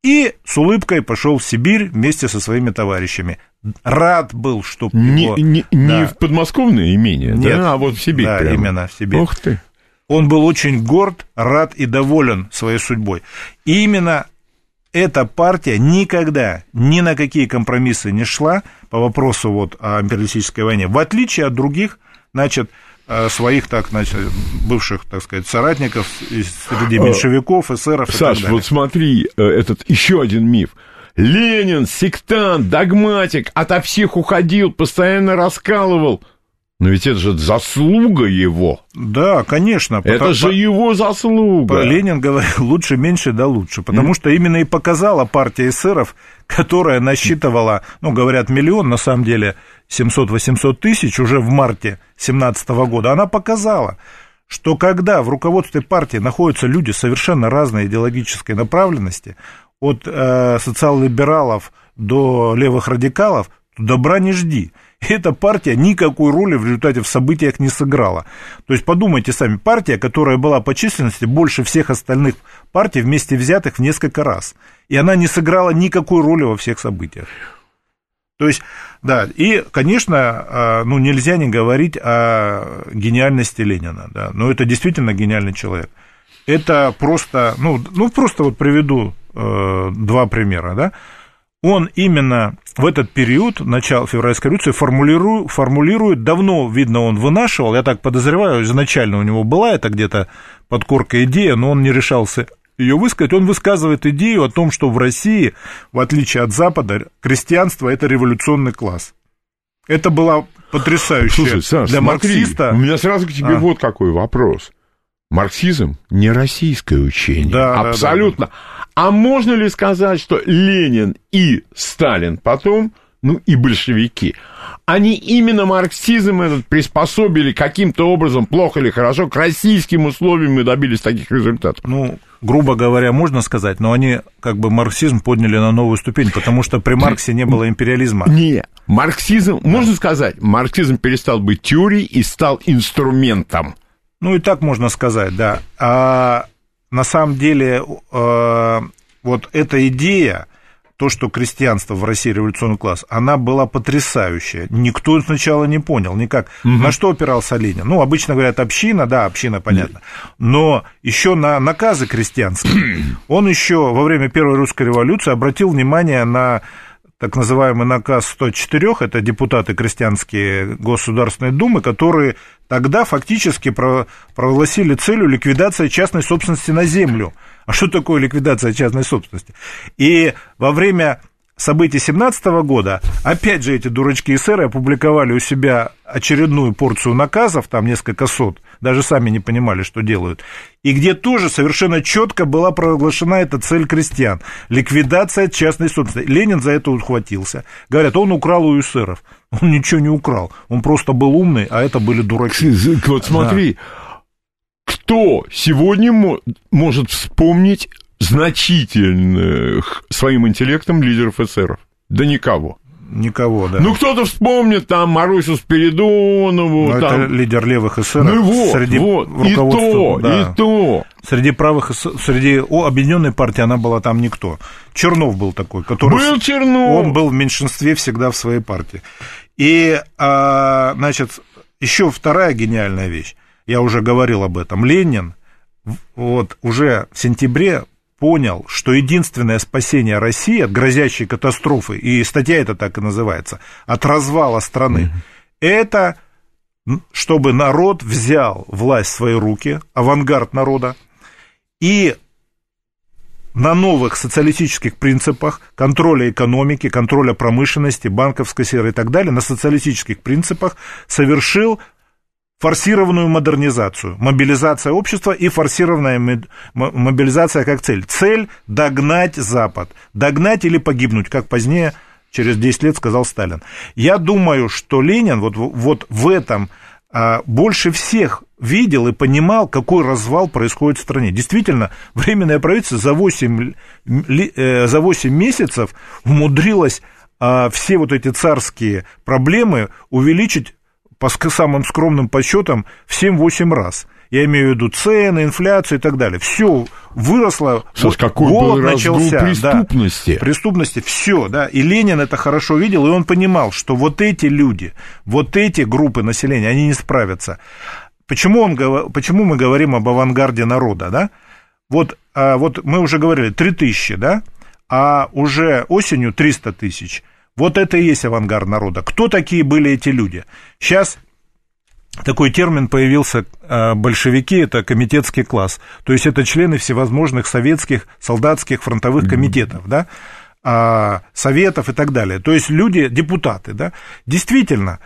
И с улыбкой пошел в Сибирь вместе со своими товарищами рад был, что не, его... Не, да. не в подмосковное имение, Нет, да, а вот в Сибирь Да, прямо. именно в Сибирь. Ух ты. Он был очень горд, рад и доволен своей судьбой. И именно эта партия никогда ни на какие компромиссы не шла по вопросу вот о империалистической войне, в отличие от других, значит, э, своих, так, значит, бывших, так сказать, соратников среди э, меньшевиков, эсеров Саш, вот смотри, э, этот еще один миф – Ленин, сектант, догматик, ото всех уходил, постоянно раскалывал. Но ведь это же заслуга его. Да, конечно. Это потому, же его заслуга. Ленин говорил, лучше меньше, да лучше. Потому mm. что именно и показала партия эсеров, которая насчитывала, ну, говорят, миллион, на самом деле 700-800 тысяч уже в марте 17 года. Она показала, что когда в руководстве партии находятся люди совершенно разной идеологической направленности, от э, социал-либералов до левых радикалов, то добра не жди. Эта партия никакой роли в результате в событиях не сыграла. То есть подумайте сами, партия, которая была по численности больше всех остальных партий вместе взятых в несколько раз. И она не сыграла никакой роли во всех событиях. То есть, да, и, конечно, э, ну, нельзя не говорить о гениальности Ленина, да, но это действительно гениальный человек. Это просто, ну, ну просто вот приведу два примера, да, он именно в этот период, начала февральской революции, формулирует, формулирует, давно, видно, он вынашивал, я так подозреваю, изначально у него была это где-то подкорка идея, но он не решался ее высказать, он высказывает идею о том, что в России, в отличие от Запада, крестьянство – это революционный класс. Это была потрясающая Слушай, Саш, для смотри, марксиста... У меня сразу к тебе а. вот какой вопрос. Марксизм не российское учение. Да, Абсолютно. Да, да. А можно ли сказать, что Ленин и Сталин потом, ну и большевики, они именно марксизм этот приспособили каким-то образом, плохо или хорошо, к российским условиям и добились таких результатов? Ну, грубо говоря, можно сказать, но они как бы марксизм подняли на новую ступень, потому что при Марксе не было империализма. Не, марксизм, можно сказать, марксизм перестал быть теорией и стал инструментом. Ну и так можно сказать, да. А на самом деле э, вот эта идея, то, что крестьянство в России революционный класс, она была потрясающая. Никто сначала не понял никак. Угу. На что опирался Ленин? Ну, обычно говорят община, да, община, понятно. Но еще на наказы крестьянские. Он еще во время Первой русской революции обратил внимание на так называемый наказ 104, это депутаты крестьянские Государственной Думы, которые тогда фактически прогласили целью ликвидация частной собственности на землю. А что такое ликвидация частной собственности? И во время событий 17 года, опять же, эти дурачки эсеры опубликовали у себя очередную порцию наказов, там несколько сот, даже сами не понимали, что делают, и где тоже совершенно четко была проглашена эта цель крестьян – ликвидация частной собственности. Ленин за это ухватился. Говорят, он украл у эсеров. Он ничего не украл, он просто был умный, а это были дураки. Вот смотри, да. кто сегодня может вспомнить значительных своим интеллектом лидеров эсеров? Да никого. Никого, да. Ну, кто-то вспомнит там Марусю Спиридонову. Ну, там... Это лидер левых эсеров. Ну вот, среди вот, и то, да. и то. Среди правых, среди о, объединенной партии она была там никто. Чернов был такой, который... Был Чернов. Он был в меньшинстве всегда в своей партии. И, а, значит, еще вторая гениальная вещь. Я уже говорил об этом. Ленин вот уже в сентябре понял, что единственное спасение России от грозящей катастрофы, и статья это так и называется, от развала страны, mm-hmm. это чтобы народ взял власть в свои руки, авангард народа, и на новых социалистических принципах контроля экономики, контроля промышленности, банковской сферы и так далее, на социалистических принципах совершил форсированную модернизацию, мобилизация общества и форсированная мобилизация как цель. Цель – догнать Запад, догнать или погибнуть, как позднее, через 10 лет сказал Сталин. Я думаю, что Ленин вот, вот в этом а, больше всех видел и понимал, какой развал происходит в стране. Действительно, Временное правительство за 8, э, за 8 месяцев умудрилось а, все вот эти царские проблемы увеличить по самым скромным подсчетам, в 7-8 раз. Я имею в виду цены, инфляцию и так далее. Все выросло. Слушай, вот какой голод был начался. преступности. Да, преступности, все, да. И Ленин это хорошо видел, и он понимал, что вот эти люди, вот эти группы населения, они не справятся. Почему, он, почему мы говорим об авангарде народа, да? Вот, а, вот мы уже говорили, 3000, да? А уже осенью 300 тысяч – вот это и есть авангард народа. Кто такие были эти люди? Сейчас такой термин появился, а, большевики, это комитетский класс. То есть это члены всевозможных советских, солдатских, фронтовых комитетов, да, а, советов и так далее. То есть люди, депутаты, да. Действительно,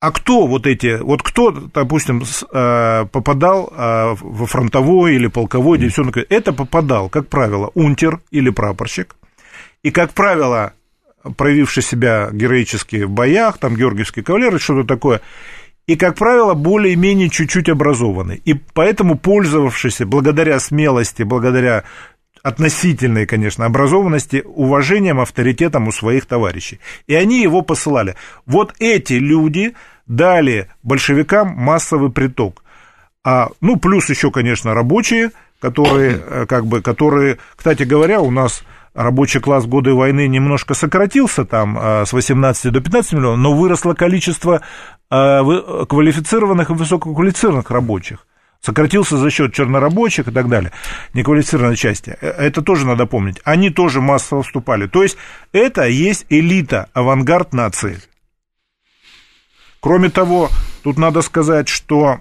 а кто вот эти, вот кто, допустим, а, попадал во фронтовой или полковой дивизион, это попадал, как правило, унтер или прапорщик, и, как правило, проявивший себя героически в боях, там георгиевский кавалер и что-то такое, и, как правило, более-менее чуть-чуть образованный. И поэтому пользовавшийся благодаря смелости, благодаря относительной, конечно, образованности, уважением, авторитетом у своих товарищей. И они его посылали. Вот эти люди дали большевикам массовый приток. А, ну, плюс еще, конечно, рабочие, которые, э, как бы, которые, кстати говоря, у нас рабочий класс в годы войны немножко сократился там а, с 18 до 15 миллионов, но выросло количество а, квалифицированных и высококвалифицированных рабочих. Сократился за счет чернорабочих и так далее, неквалифицированной части. Э, это тоже надо помнить. Они тоже массово вступали. То есть это есть элита, авангард нации. Кроме того, тут надо сказать, что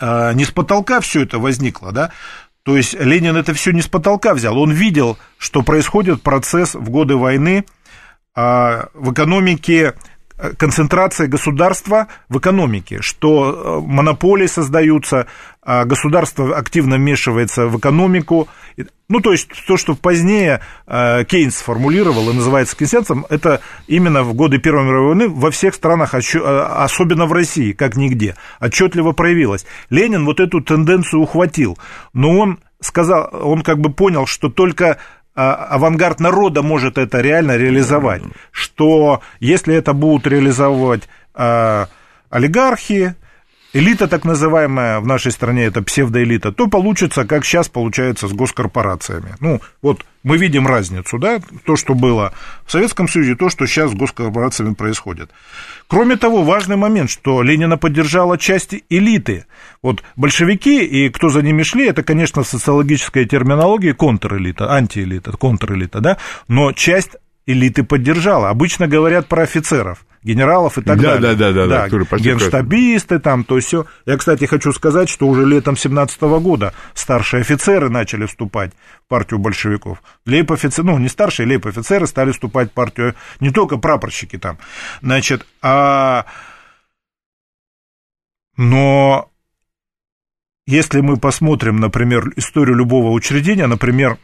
не с потолка все это возникло, да, то есть Ленин это все не с потолка взял. Он видел, что происходит процесс в годы войны а, в экономике концентрация государства в экономике, что э, монополии создаются, а государство активно вмешивается в экономику. Ну, то есть то, что позднее э, Кейнс сформулировал и называется кейнсианцем, это именно в годы Первой мировой войны во всех странах, особенно в России, как нигде, отчетливо проявилось. Ленин вот эту тенденцию ухватил, но он сказал, он как бы понял, что только авангард народа может это реально реализовать, что если это будут реализовывать а, олигархи, элита так называемая в нашей стране, это псевдоэлита, то получится, как сейчас получается с госкорпорациями. Ну, вот мы видим разницу, да, то, что было в Советском Союзе, то, что сейчас с госкорпорациями происходит. Кроме того, важный момент, что Ленина поддержала часть элиты. Вот большевики и кто за ними шли, это, конечно, социологическая терминология контрэлита, антиэлита, контрэлита, да, но часть элиты поддержала. Обычно говорят про офицеров генералов и так да, далее. Да, да, да, да. Генштабисты там, то все. Я, кстати, хочу сказать, что уже летом 17 года старшие офицеры начали вступать в партию большевиков. Лейб-офицеры, ну, не старшие, лейб-офицеры стали вступать в партию, не только прапорщики там. Значит, а... Но если мы посмотрим, например, историю любого учреждения, например,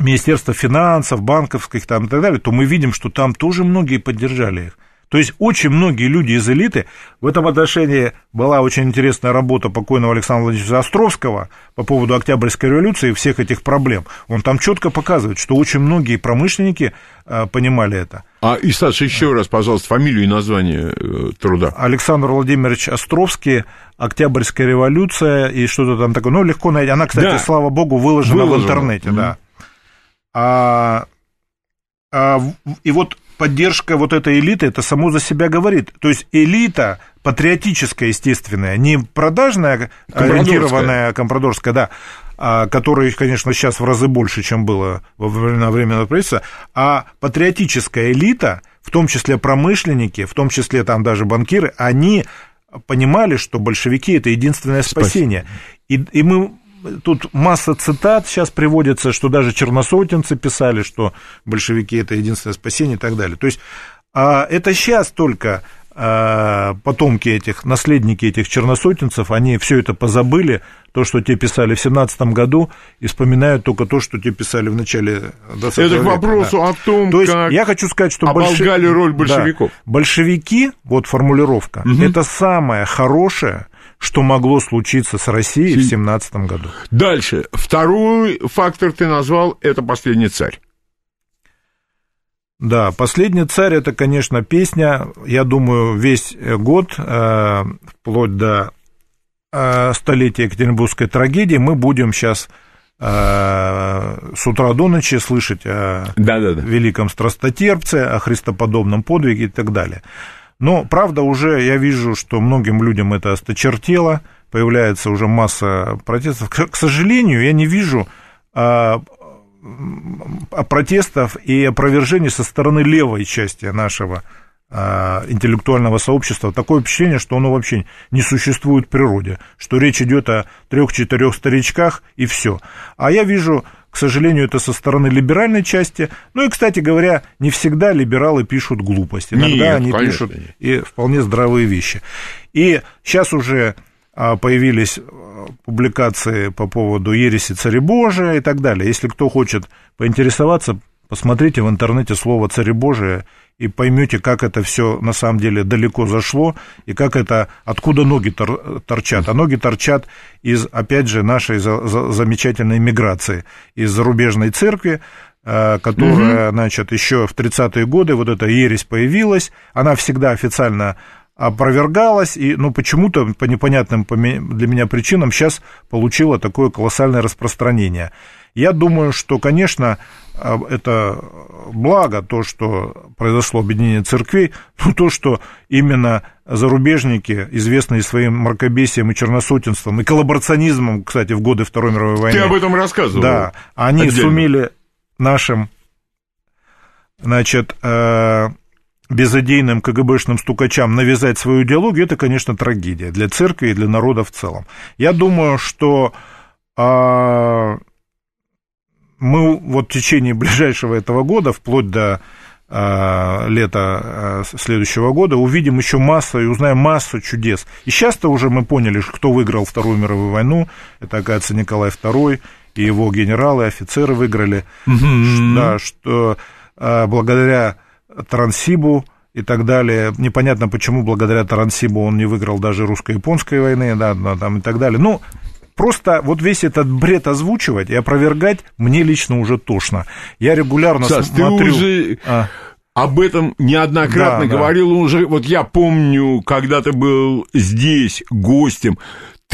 Министерство финансов, банковских там и так далее, то мы видим, что там тоже многие поддержали их. То есть очень многие люди из элиты, в этом отношении была очень интересная работа покойного Александра Владимировича Островского по поводу Октябрьской революции и всех этих проблем. Он там четко показывает, что очень многие промышленники э, понимали это. А, и, Саша, еще раз, пожалуйста, фамилию и название э, труда. Александр Владимирович Островский, Октябрьская революция и что-то там такое. Ну, легко найти. Она, кстати, да. слава богу, выложена, выложена. в интернете, mm-hmm. да. А, а, и вот поддержка вот этой элиты, это само за себя говорит. То есть элита патриотическая, естественная, не продажная, ориентированная, компрадорская, да, а, которой, конечно, сейчас в разы больше, чем было во времена временного правительства, а патриотическая элита, в том числе промышленники, в том числе там даже банкиры, они понимали, что большевики – это единственное спасение. И, и мы тут масса цитат сейчас приводится, что даже черносотенцы писали, что большевики это единственное спасение и так далее. То есть а это сейчас только а, потомки этих, наследники этих черносотенцев, они все это позабыли, то, что те писали в 17 году, и вспоминают только то, что те писали в начале 20 Это к вопросу да. о том, то есть, как я хочу сказать, что оболгали больш... роль большевиков. Да, большевики, вот формулировка, угу. это самое хорошее, что могло случиться с Россией в 17 году. Дальше. Второй фактор ты назвал, это «Последний царь». Да, «Последний царь» — это, конечно, песня, я думаю, весь год, э, вплоть до э, столетия Екатеринбургской трагедии, мы будем сейчас э, с утра до ночи слышать о да, да, да. великом страстотерпце, о христоподобном подвиге и так далее. Но, правда, уже я вижу, что многим людям это осточертело, появляется уже масса протестов. К, сожалению, я не вижу а, протестов и опровержений со стороны левой части нашего а, интеллектуального сообщества. Такое впечатление, что оно вообще не существует в природе, что речь идет о трех-четырех старичках и все. А я вижу к сожалению, это со стороны либеральной части. Ну и, кстати говоря, не всегда либералы пишут глупости. Иногда нет, они конечно, пишут нет. и вполне здравые вещи. И сейчас уже а, появились а, публикации по поводу ереси царебожия и так далее. Если кто хочет поинтересоваться, посмотрите в интернете слово царебожие и поймете, как это все на самом деле далеко зашло, и как это, откуда ноги тор, торчат. А ноги торчат из, опять же, нашей за, за, замечательной миграции, из зарубежной церкви, э, которая, угу. значит, еще в 30-е годы вот эта ересь появилась, она всегда официально опровергалась, и, ну, почему-то по непонятным для меня причинам сейчас получила такое колоссальное распространение. Я думаю, что, конечно, а, это благо, то, что произошло объединение церквей, но то, что именно зарубежники, известные своим мракобесием и черносотенством, и коллаборационизмом, кстати, в годы Второй мировой войны. Ты об этом рассказывал. Да, они отдельно. сумели нашим, значит, э, безыдейным КГБшным стукачам навязать свою идеологию, это, конечно, трагедия для церкви и для народа в целом. Я думаю, что а, мы вот в течение ближайшего этого года, вплоть до э, лета э, следующего года, увидим еще массу и узнаем массу чудес. И сейчас-то уже мы поняли, кто выиграл Вторую мировую войну. Это, оказывается, Николай II и его генералы, офицеры выиграли. Mm-hmm. Да, что э, благодаря Трансибу и так далее. Непонятно, почему благодаря Тарансибу он не выиграл даже русско-японской войны, да, там и так далее. Ну, Просто вот весь этот бред озвучивать и опровергать мне лично уже тошно. Я регулярно Сас, смотрю... ты уже... А. Об этом неоднократно да, говорил да. уже. Вот я помню, когда ты был здесь гостем,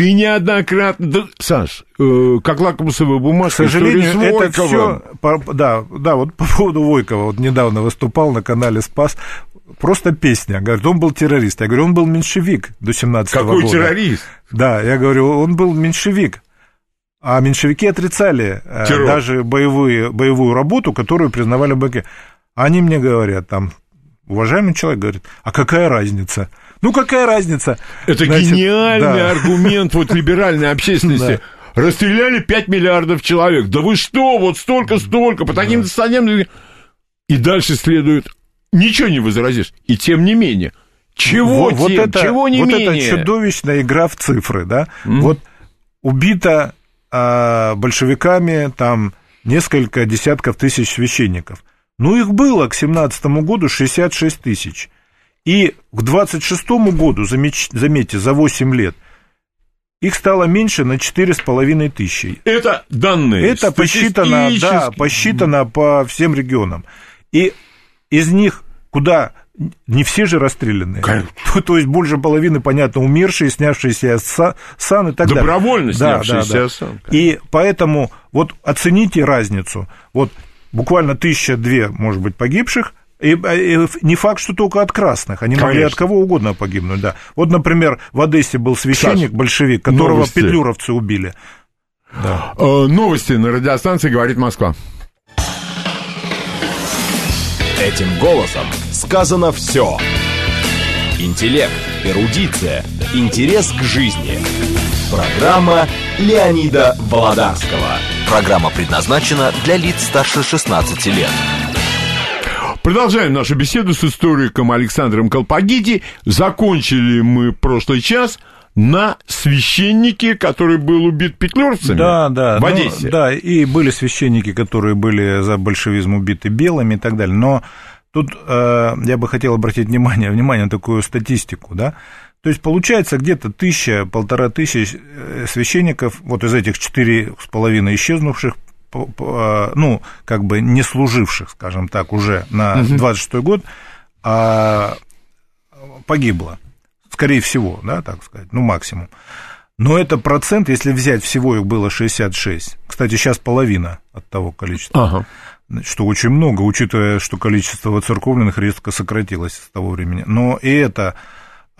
ты неоднократно... Саш, э, как лакмусовая бумажка, К сожалению, это все... Да, да, вот по поводу Войкова. Вот недавно выступал на канале «Спас» просто песня. Говорит, он был террорист. Я говорю, он был меньшевик до 17 -го Какой года. террорист? Да, я говорю, он был меньшевик. А меньшевики отрицали э, Террор. даже боевую, боевую работу, которую признавали БК. Они мне говорят, там, уважаемый человек говорит, а какая разница? Ну, какая разница? Это Значит, гениальный да. аргумент вот либеральной общественности. Расстреляли 5 миллиардов человек. Да вы что, вот столько-столько, по таким состояниям. И дальше следует ничего не возразишь. И тем не менее. Чего вот, тем? Вот это, Чего не вот менее? это чудовищная игра в цифры, да? Mm. Вот убито а, большевиками там несколько десятков тысяч священников. Ну, их было к 17 году 66 тысяч. И к 26 году, заметьте, за 8 лет, их стало меньше на 4,5 тысячи. Это данные. Это посчитано, да, посчитано по всем регионам. И из них куда не все же расстрелянные. То, то есть больше половины, понятно, умершие, снявшиеся сан и так Добровольно далее. Добровольно снявшиеся да, да, сан. Конечно. И поэтому вот оцените разницу. Вот буквально тысяча-две, может быть, погибших, и, и не факт, что только от красных. Они Конечно. могли от кого угодно погибнуть, да. Вот, например, в Одессе был священник, Саш, большевик, которого новости. петлюровцы убили. Да. Э, новости на радиостанции «Говорит Москва». Этим голосом сказано все. Интеллект, эрудиция, интерес к жизни. Программа Леонида Володарского. Программа предназначена для лиц старше 16 лет. Продолжаем нашу беседу с историком Александром Колпагити. Закончили мы прошлый час на священнике, который был убит петлюрцами да, да, в ну, Одессе. Да, и были священники, которые были за большевизм убиты белыми и так далее. Но тут э, я бы хотел обратить внимание, внимание на такую статистику, да. То есть получается где-то тысяча, полтора тысячи э, священников, вот из этих четыре с половиной исчезнувших, ну, как бы не служивших, скажем так, уже на 26-й год, а погибло. Скорее всего, да, так сказать, ну, максимум. Но это процент, если взять всего их было 66. Кстати, сейчас половина от того количества. Ага. Что очень много, учитывая, что количество воцерковленных резко сократилось с того времени. Но и это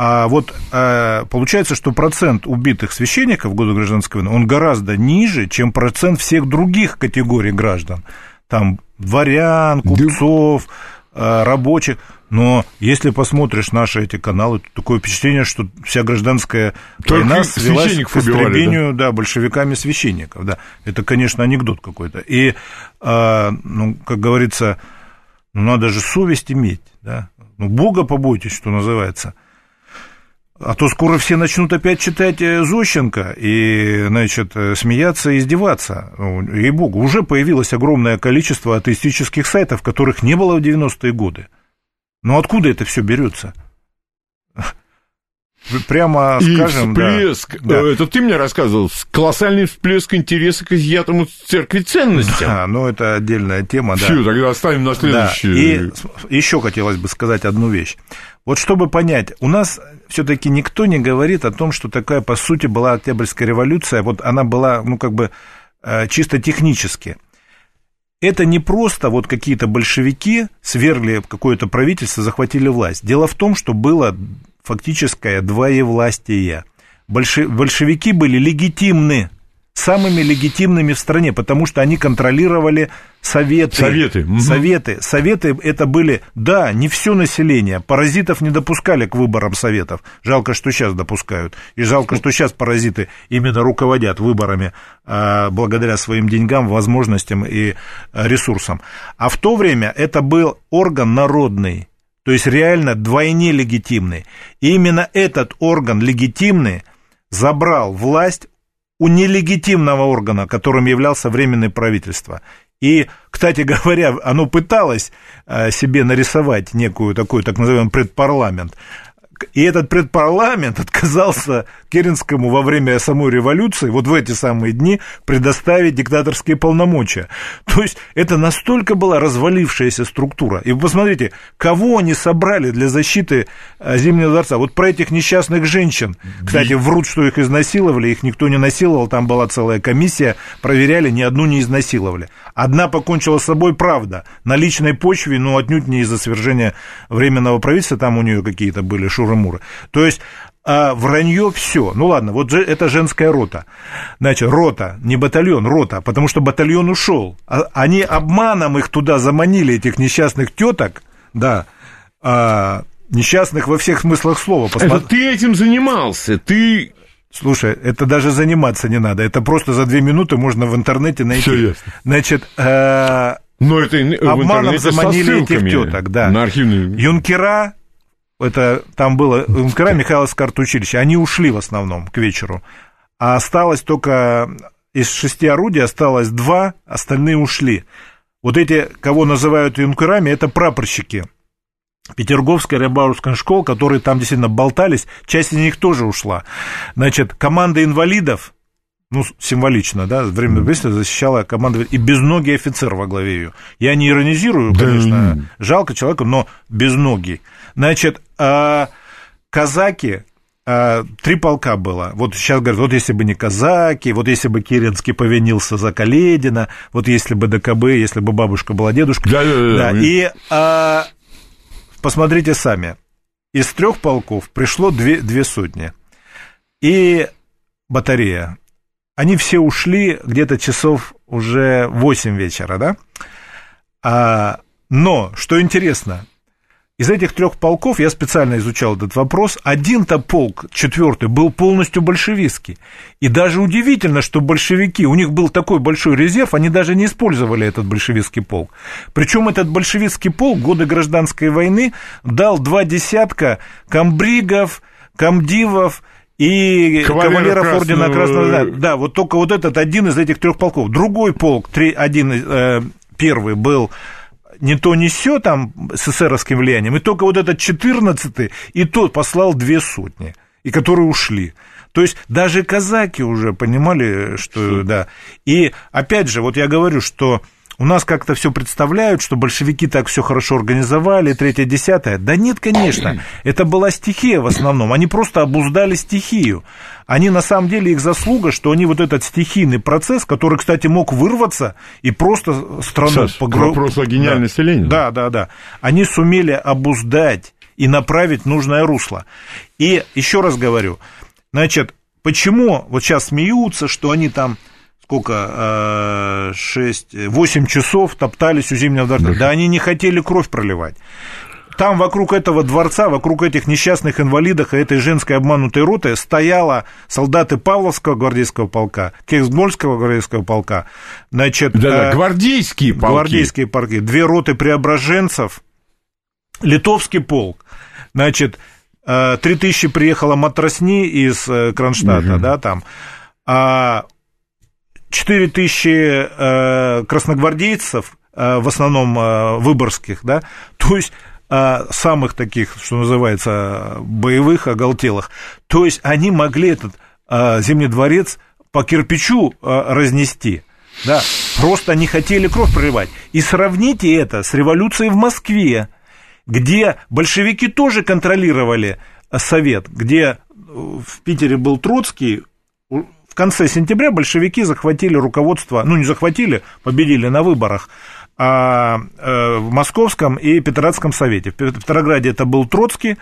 а вот а, получается, что процент убитых священников в годы гражданской войны, он гораздо ниже, чем процент всех других категорий граждан. Там дворян, купцов, а, рабочих. Но если посмотришь наши эти каналы, то такое впечатление, что вся гражданская Только война свелась к истреблению да? Да, большевиками священников. Да. Это, конечно, анекдот какой-то. И, а, ну, как говорится, ну, надо же совесть иметь. Да? Ну, Бога побойтесь, что называется – а то скоро все начнут опять читать э, Зощенко и, значит, э, смеяться и издеваться. Ну, ей-богу, уже появилось огромное количество атеистических сайтов, которых не было в 90-е годы. Но откуда это все берется? Прямо и скажем, всплеск, да. Э, это ты мне рассказывал, колоссальный всплеск интереса к изъятому церкви ценностям. Да, ну это отдельная тема, Все, да. тогда оставим на следующую. Да. И еще хотелось бы сказать одну вещь. Вот чтобы понять, у нас все-таки никто не говорит о том, что такая, по сути, была Октябрьская революция, вот она была, ну, как бы, э, чисто технически. Это не просто вот какие-то большевики свергли какое-то правительство, захватили власть. Дело в том, что было фактическое двоевластие. Большевики были легитимны самыми легитимными в стране, потому что они контролировали советы. Советы. Угу. Советы. Советы это были, да, не все население. Паразитов не допускали к выборам советов. Жалко, что сейчас допускают. И жалко, что сейчас паразиты именно руководят выборами а, благодаря своим деньгам, возможностям и а, ресурсам. А в то время это был орган народный. То есть реально двойне легитимный. И именно этот орган легитимный забрал власть у нелегитимного органа, которым являлся Временное правительство. И, кстати говоря, оно пыталось э, себе нарисовать некую такую, так называемый предпарламент. И этот предпарламент отказался Керенскому во время самой революции, вот в эти самые дни, предоставить диктаторские полномочия. То есть это настолько была развалившаяся структура. И вы посмотрите, кого они собрали для защиты э, Зимнего дворца. Вот про этих несчастных женщин. Кстати, врут, что их изнасиловали, их никто не насиловал, там была целая комиссия, проверяли, ни одну не изнасиловали. Одна покончила с собой, правда, на личной почве, но отнюдь не из-за свержения Временного правительства, там у нее какие-то были шуры-муры. То есть а вранье все. Ну ладно, вот это женская рота. Значит, рота, не батальон, рота, потому что батальон ушел. А, они обманом их туда заманили, этих несчастных теток, да, а, несчастных во всех смыслах слова. Посмотри. Это ты этим занимался, ты Слушай, это даже заниматься не надо. Это просто за две минуты можно в интернете найти. Все ясно. Значит, э, Но это обманом заманили этих теток, да. На архивный... Юнкера, это там было юнкера Михайловское артучилище, они ушли в основном к вечеру. А осталось только из шести орудий осталось два, остальные ушли. Вот эти, кого называют юнкерами, это прапорщики Петерговская, Рябаровская школ, которые там действительно болтались, часть из них тоже ушла. Значит, команда инвалидов, ну, символично, да, время быстро защищала команда, и безногий офицер во главе ее. Я не иронизирую, конечно, да. жалко человека, но безногий. Значит, а, казаки, а, три полка было. Вот сейчас говорят, вот если бы не казаки, вот если бы Керенский повинился за Каледина, вот если бы ДКБ, если бы бабушка была дедушка. Да, да, да. да. И а, посмотрите сами, из трех полков пришло две, две сотни. И батарея. Они все ушли где-то часов уже 8 вечера, да? А, но, что интересно, из этих трех полков, я специально изучал этот вопрос, один-то полк, четвертый, был полностью большевистский. И даже удивительно, что большевики, у них был такой большой резерв, они даже не использовали этот большевистский полк. Причем этот большевистский полк годы гражданской войны дал два десятка комбригов, комдивов, и кавалеров, кавалеров ордена Красного... Да, да, вот только вот этот один из этих трех полков. Другой полк, три, один, э, первый был не то не все там с эсеровским влиянием, и только вот этот 14 и тот послал две сотни, и которые ушли. То есть даже казаки уже понимали, что да. И опять же, вот я говорю, что у нас как-то все представляют, что большевики так все хорошо организовали, третье, десятое. Да нет, конечно, это была стихия в основном. Они просто обуздали стихию. Они на самом деле их заслуга, что они вот этот стихийный процесс, который, кстати, мог вырваться и просто страну погрузить. Вопрос о гениальности да. Ленина. Да, да, да. Они сумели обуздать и направить нужное русло. И еще раз говорю, значит, почему вот сейчас смеются, что они там сколько, 6, э, 8 часов топтались у Зимнего дворца. Да. да они не хотели кровь проливать. Там вокруг этого дворца, вокруг этих несчастных инвалидов и этой женской обманутой роты стояла солдаты Павловского гвардейского полка, Кексгольского гвардейского полка, значит... Да, да, э, гвардейские полки. Гвардейские полки. Две роты преображенцев, литовский полк, значит, 3000 э, приехало матросни из Кронштадта, угу. да, там, а 4 тысячи э, красногвардейцев, э, в основном э, выборгских, да, то есть самых таких, что называется, боевых, оголтелых. То есть они могли этот Зимний дворец по кирпичу разнести. Да, просто не хотели кровь проливать. И сравните это с революцией в Москве, где большевики тоже контролировали Совет, где в Питере был Троцкий, в конце сентября большевики захватили руководство, ну не захватили, победили на выборах а, а, в Московском и Петроградском совете. В Петрограде это был Троцкий,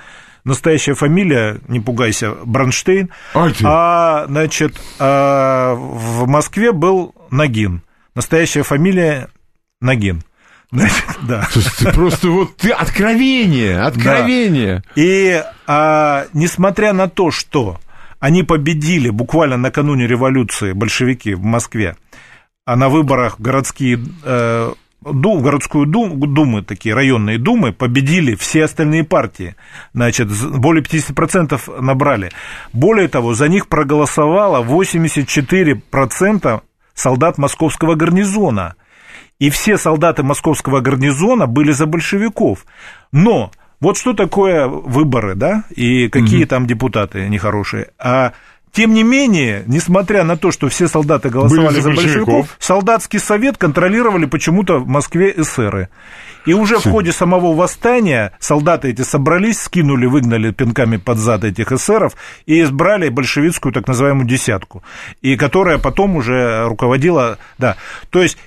настоящая фамилия, не пугайся, Бронштейн, а, а значит, а, в Москве был Нагин, настоящая фамилия Нагин. Значит, да. Ты просто вот ты откровение, откровение. Да. И а, несмотря на то, что они победили буквально накануне революции большевики в Москве, а на выборах городские э, Дум, городскую дум, думы, такие районные думы, победили все остальные партии. Значит, более 50% набрали. Более того, за них проголосовало 84% солдат московского гарнизона. И все солдаты московского гарнизона были за большевиков. Но вот что такое выборы, да, и какие угу. там депутаты нехорошие. А тем не менее, несмотря на то, что все солдаты голосовали Были за большевиков, большевиков, солдатский совет контролировали почему-то в Москве эсеры. И уже в ходе самого восстания солдаты эти собрались, скинули, выгнали пинками под зад этих эсеров и избрали большевистскую так называемую десятку, и которая потом уже руководила, да, то есть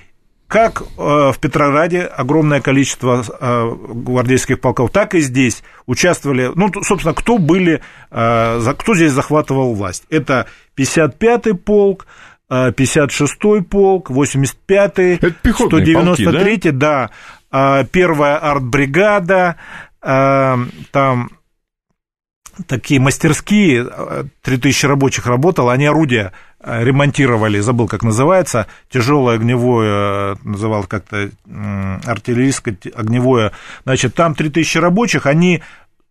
как э, в Петрограде огромное количество э, гвардейских полков, так и здесь участвовали, ну, собственно, кто были, э, кто здесь захватывал власть. Это 55-й полк, 56-й полк, 85-й, 193-й, да, да первая артбригада, там такие мастерские, 3000 рабочих работало, они орудия Э, ремонтировали, забыл, как называется, тяжелое огневое, называл как-то артиллерийское огневое, значит, там 3000 рабочих, они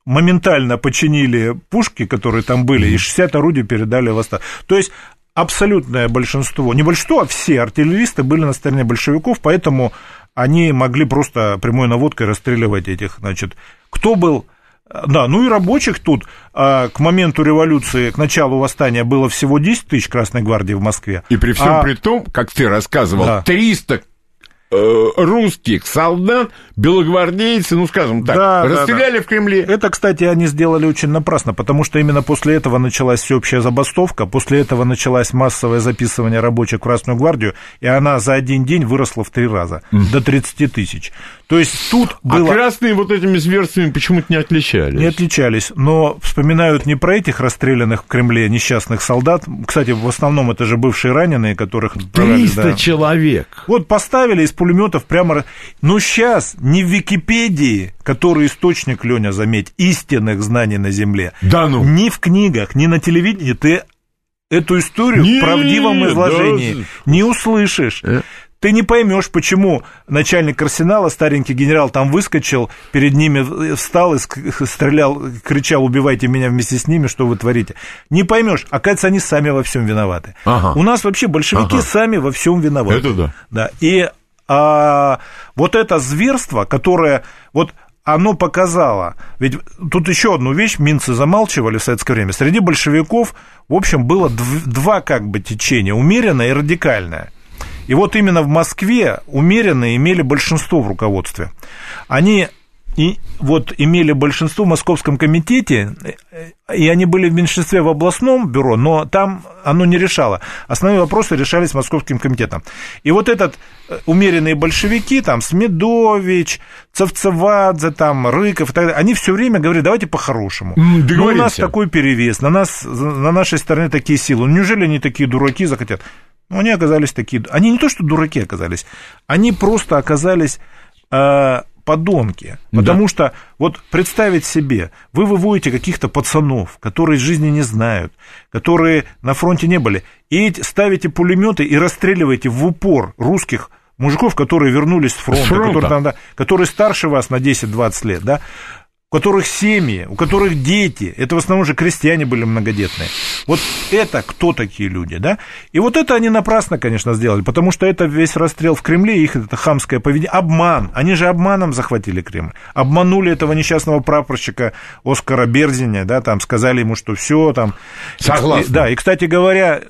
моментально починили пушки, которые там были, и 60 орудий передали в Восток. То есть абсолютное большинство, не большинство, а все артиллеристы были на стороне большевиков, поэтому они могли просто прямой наводкой расстреливать этих, значит, кто был да, ну и рабочих тут а, к моменту революции, к началу восстания было всего 10 тысяч Красной Гвардии в Москве. И при всем а... при том, как ты рассказывал, да. 300 Э, русских солдат, белогвардейцы, ну, скажем так, да, расстреляли да, да. в Кремле. Это, кстати, они сделали очень напрасно, потому что именно после этого началась всеобщая забастовка, после этого началось массовое записывание рабочих в Красную гвардию, и она за один день выросла в три раза, mm. до 30 тысяч. То есть тут а было... А красные вот этими зверствами почему-то не отличались? Не отличались, но вспоминают не про этих расстрелянных в Кремле несчастных солдат, кстати, в основном это же бывшие раненые, которых... 300 да. человек! Вот поставили из пулеметов прямо... Ну, сейчас не в Википедии, который источник, Леня, заметь, истинных знаний на Земле. Да ну. Ни в книгах, ни на телевидении ты эту историю не, в правдивом изложении да. не услышишь. Э? Ты не поймешь, почему начальник арсенала, старенький генерал, там выскочил, перед ними встал и стрелял, кричал, убивайте меня вместе с ними, что вы творите. Не поймешь. Оказывается, они сами во всем виноваты. Ага. У нас вообще большевики ага. сами во всем виноваты. Это да. Да. И а, вот это зверство, которое вот оно показало, ведь тут еще одну вещь минцы замалчивали в советское время. Среди большевиков, в общем, было два как бы течения, умеренное и радикальное. И вот именно в Москве умеренные имели большинство в руководстве. Они и вот имели большинство в Московском комитете, и они были в меньшинстве в областном бюро, но там оно не решало. Основные вопросы решались Московским комитетом. И вот этот э, умеренные большевики, там, Смедович, Цавцевадзе, там, Рыков и так далее, они все время говорили, давайте по-хорошему. Ну, у нас такой перевес, на, нас, на нашей стороне такие силы. Ну, неужели они такие дураки захотят? Ну, они оказались такие... Они не то, что дураки оказались, они просто оказались... Э, подонки. Потому да. что, вот представить себе, вы выводите каких-то пацанов, которые жизни не знают, которые на фронте не были, и ставите пулеметы и расстреливаете в упор русских мужиков, которые вернулись с фронта, с фронта. Которые, там, да, которые старше вас на 10-20 лет, да, у которых семьи, у которых дети, это в основном же крестьяне были многодетные. Вот это кто такие люди, да? И вот это они напрасно, конечно, сделали, потому что это весь расстрел в Кремле, их это хамское поведение, обман. Они же обманом захватили Кремль. Обманули этого несчастного прапорщика Оскара Берзиня, да, там сказали ему, что все там... Согласен. И, да, и, кстати говоря,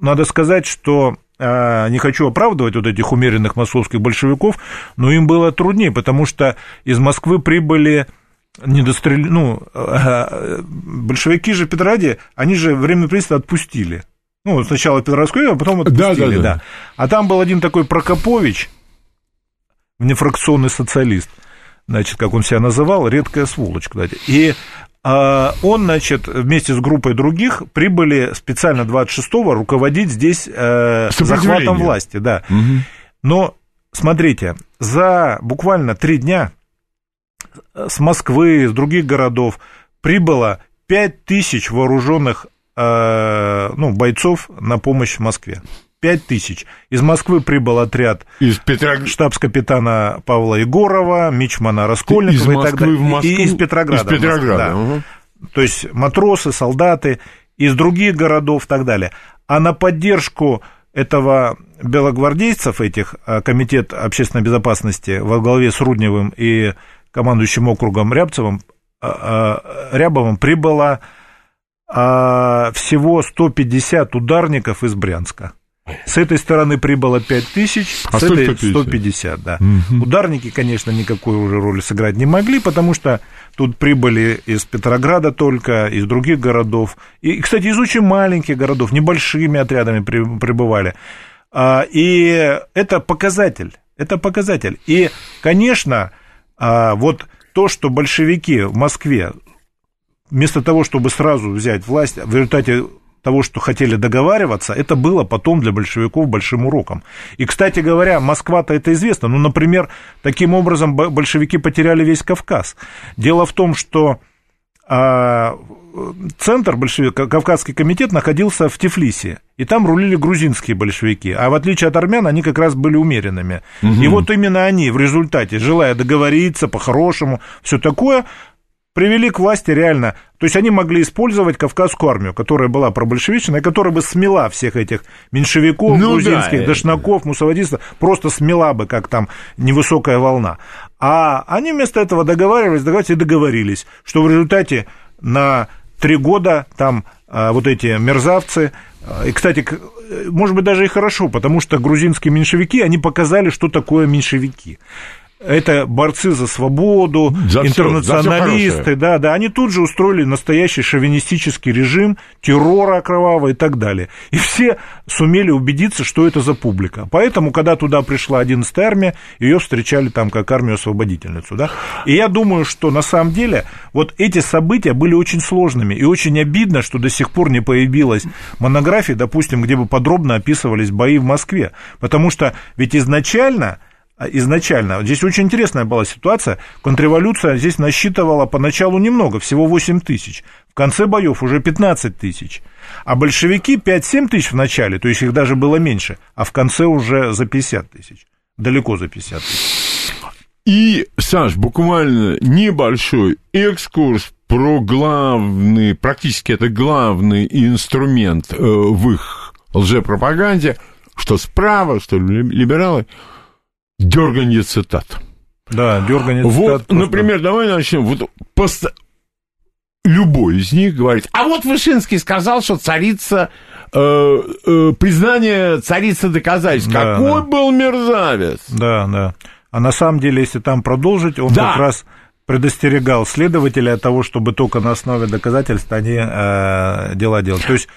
надо сказать, что а, не хочу оправдывать вот этих умеренных московских большевиков, но им было труднее, потому что из Москвы прибыли не дострели... Ну, большевики же Петраде, они же временное правительство отпустили. Ну, сначала Петровскую, а потом отпустили, да, да, да. да. А там был один такой Прокопович, внефракционный социалист, значит, как он себя называл, редкая сволочь, кстати. И а, он, значит, вместе с группой других прибыли специально 26-го руководить здесь э, захватом власти, да. Угу. Но, смотрите, за буквально три дня с Москвы, из других городов прибыло 5 тысяч вооруженных э, ну, бойцов на помощь Москве. 5 тысяч. Из Москвы прибыл отряд из Петрог... штабс-капитана Павла Егорова, Мичмана Раскольникова из и так далее. В Москву... И из Петрограда. Из Петрограда. Да. Угу. То есть матросы, солдаты из других городов и так далее. А на поддержку этого белогвардейцев, этих, э, Комитет общественной безопасности во главе с Рудневым и командующим округом Рябцевым, а, а, Рябовым прибыло а, всего 150 ударников из Брянска. С этой стороны прибыло 5 тысяч, а с этой 150, 150 да. Угу. Ударники, конечно, никакой уже роли сыграть не могли, потому что тут прибыли из Петрограда только, из других городов. И, кстати, из очень маленьких городов, небольшими отрядами прибывали. И это показатель, это показатель. И, конечно, а вот то, что большевики в Москве, вместо того, чтобы сразу взять власть, в результате того, что хотели договариваться, это было потом для большевиков большим уроком. И, кстати говоря, Москва-то это известно. Ну, например, таким образом большевики потеряли весь Кавказ. Дело в том, что а, центр большевик, Кавказский комитет находился в Тифлисе, и там рулили грузинские большевики, а в отличие от армян, они как раз были умеренными. Угу. И вот именно они в результате, желая договориться по-хорошему, все такое, привели к власти реально, то есть они могли использовать Кавказскую армию, которая была пробольшевичная, которая бы смела всех этих меньшевиков, ну, грузинских, да, дошнаков, мусавадистов, просто смела бы, как там невысокая волна. А они вместо этого договаривались, и договорились, что в результате на три года там а, вот эти мерзавцы, а, и, кстати, может быть, даже и хорошо, потому что грузинские меньшевики, они показали, что такое меньшевики это борцы за свободу, за интернационалисты, все, за да, да, они тут же устроили настоящий шовинистический режим, террора кровавого и так далее. И все сумели убедиться, что это за публика. Поэтому, когда туда пришла 11-я армия, ее встречали там как армию-освободительницу, да. И я думаю, что на самом деле вот эти события были очень сложными, и очень обидно, что до сих пор не появилась монография, допустим, где бы подробно описывались бои в Москве, потому что ведь изначально изначально. Здесь очень интересная была ситуация. Контрреволюция здесь насчитывала поначалу немного, всего 8 тысяч. В конце боев уже 15 тысяч. А большевики 5-7 тысяч в начале, то есть их даже было меньше, а в конце уже за 50 тысяч. Далеко за 50 тысяч. И, Саш, буквально небольшой экскурс про главный, практически это главный инструмент э, в их лжепропаганде, что справа, что либералы – дерганье цитат. Да, дерганье вот, цитат. Вот, например, давай начнем. Вот пост... Любой из них говорит, а вот Вышинский сказал, что царица э, э, признание царицы доказательств. Да, Какой да. был мерзавец. Да, да. А на самом деле, если там продолжить, он да. как раз предостерегал следователя от того, чтобы только на основе доказательств они э, дела делать. То есть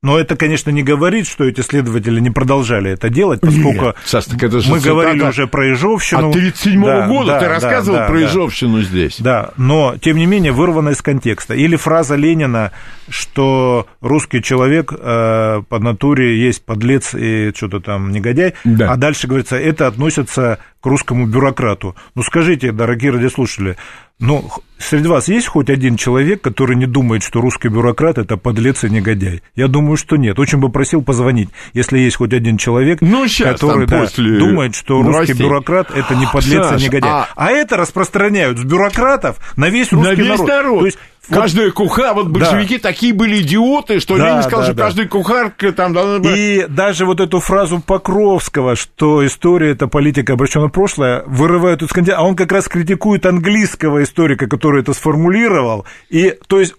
но это, конечно, не говорит, что эти следователи не продолжали это делать, поскольку Нет, Саш, так это же мы говорили уже про Ежовщину. От 1937 да, года да, ты рассказывал да, про да, Ежовщину здесь. Да, но, тем не менее, вырвано из контекста. Или фраза Ленина, что русский человек э, по натуре есть подлец и что-то там негодяй, да. а дальше говорится, это относится к русскому бюрократу. Ну, скажите, дорогие радиослушатели, ну, среди вас есть хоть один человек, который не думает, что русский бюрократ – это подлец и негодяй? Я думаю, что нет. Очень бы просил позвонить, если есть хоть один человек, ну, который да, после думает, что новостей. русский бюрократ – это не подлец Саш, и негодяй. А... а это распространяют с бюрократов на весь русский на весь народ. народ. То есть Каждый кухар, вот большевики да. такие были идиоты, что да, Ленин сказал, да, что да. каждый кухарка там должна быть... И даже вот эту фразу Покровского, что история это политика обращена в прошлое, вырывают из контекста, а он как раз критикует английского историка, который это сформулировал, и то есть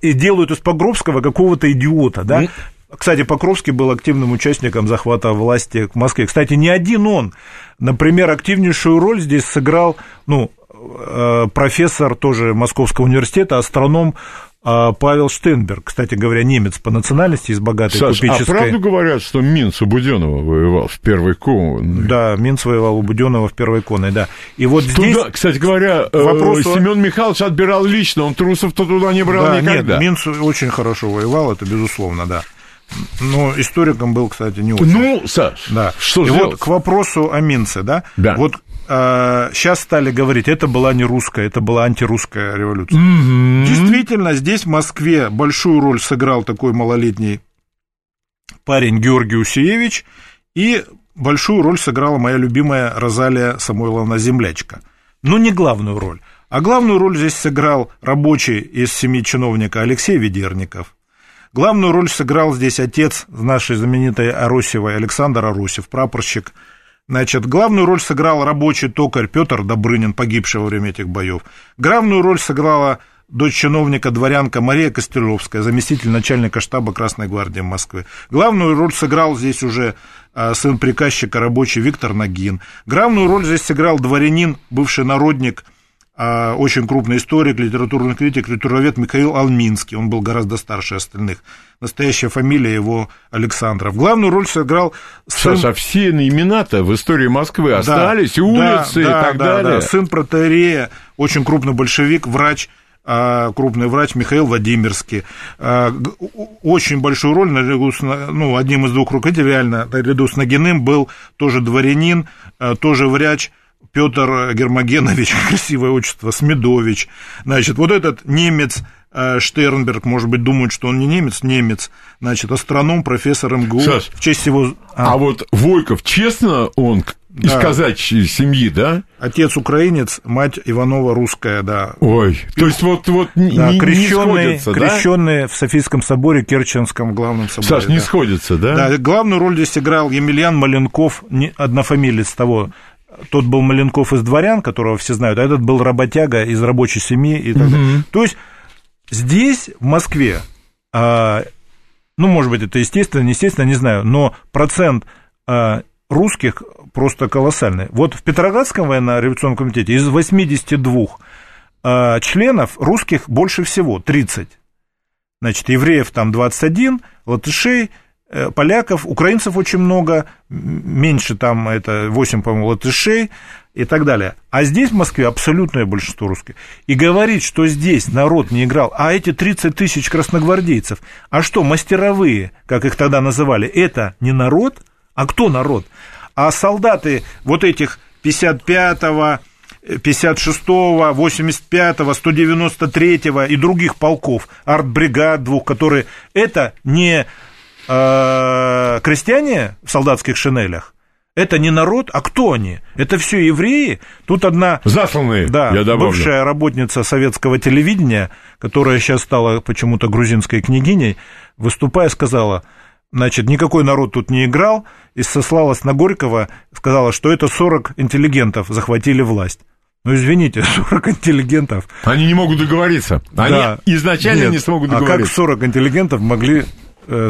и делают из Покровского какого-то идиота, да? Mm. Кстати, Покровский был активным участником захвата власти в Москве. Кстати, не один он. Например, активнейшую роль здесь сыграл, ну, Э, профессор тоже Московского университета, астроном Павел Штенберг, кстати говоря, немец по национальности из богатой Саш, купеческой... а правду говорят, что Минц у Буденова воевал в первой конной? Да, Минц воевал у Буденова в первой конной, да. И вот туда, здесь... кстати говоря, э, вопрос... Семен Михайлович отбирал лично, он трусов-то туда не брал да, никогда. Нет, Минц очень хорошо воевал, это безусловно, да. Но историком был, кстати, не очень. Ну, Саш, да. что И вот к вопросу о Минце, да? Да. Вот сейчас стали говорить, это была не русская, это была антирусская революция. Mm-hmm. Действительно, здесь в Москве большую роль сыграл такой малолетний парень Георгий Усиевич, и большую роль сыграла моя любимая Розалия Самойловна Землячка. Но не главную роль. А главную роль здесь сыграл рабочий из семи чиновника Алексей Ведерников. Главную роль сыграл здесь отец нашей знаменитой Аросевой Александр Аросев, прапорщик Значит, главную роль сыграл рабочий токарь Петр Добрынин, погибший во время этих боев. Главную роль сыграла дочь чиновника дворянка Мария Костеловская, заместитель начальника штаба Красной гвардии Москвы. Главную роль сыграл здесь уже а, сын приказчика рабочий Виктор Нагин. Главную роль здесь сыграл дворянин, бывший народник – очень крупный историк, литературный критик, литературовед Михаил Алминский. Он был гораздо старше остальных. Настоящая фамилия его Александров. Главную роль сыграл... Сын... Саша, все имена-то в истории Москвы да, остались, улицы да, и да, так да, далее. Да. Сын протеерея, очень крупный большевик, врач, а, крупный врач Михаил Владимирский. А, очень большую роль наряду с, ну, одним из двух руководителей, реально, наряду с Нагиным был тоже дворянин, тоже врач, Петр Гермогенович, красивое отчество, Смедович. Значит, вот этот немец э, Штернберг, может быть, думают, что он не немец, немец, значит, астроном, профессор МГУ. Саш, в честь его... А, а вот Войков, честно, он из Да. казачьей семьи, да? Отец украинец, мать Иванова русская, да. Ой, то есть вот, вот не, Да, не крещенные, сходятся, да? крещенные в Софийском соборе, Керченском главном соборе. Саш, не да. сходятся, да? Да, главную роль здесь играл Емельян Маленков, не- однофамилец того. Тот был Маленков из дворян, которого все знают, а этот был работяга из рабочей семьи и так далее. То есть здесь, в Москве, а, ну, может быть, это естественно, неестественно, не знаю, но процент а, русских просто колоссальный. Вот в Петроградском военно-революционном комитете из 82 а, членов русских больше всего, 30. Значит, евреев там 21, латышей, поляков, украинцев очень много, меньше там это 8, по-моему, латышей и так далее. А здесь, в Москве, абсолютное большинство русских. И говорить, что здесь народ не играл, а эти 30 тысяч красногвардейцев, а что, мастеровые, как их тогда называли, это не народ? А кто народ? А солдаты вот этих 55-го, 56-го, 85-го, 193-го и других полков, артбригад двух, которые... Это не э, крестьяне в солдатских шинелях, это не народ, а кто они? Это все евреи. Тут одна Засланные, да, я добавлю. бывшая работница советского телевидения, которая сейчас стала почему-то грузинской княгиней, выступая, сказала, значит, никакой народ тут не играл, и сослалась на Горького, сказала, что это 40 интеллигентов захватили власть. Ну, извините, 40 интеллигентов. Они не могут договориться. Они Да. изначально Нет. не смогут А как договориться. 40 интеллигентов могли э,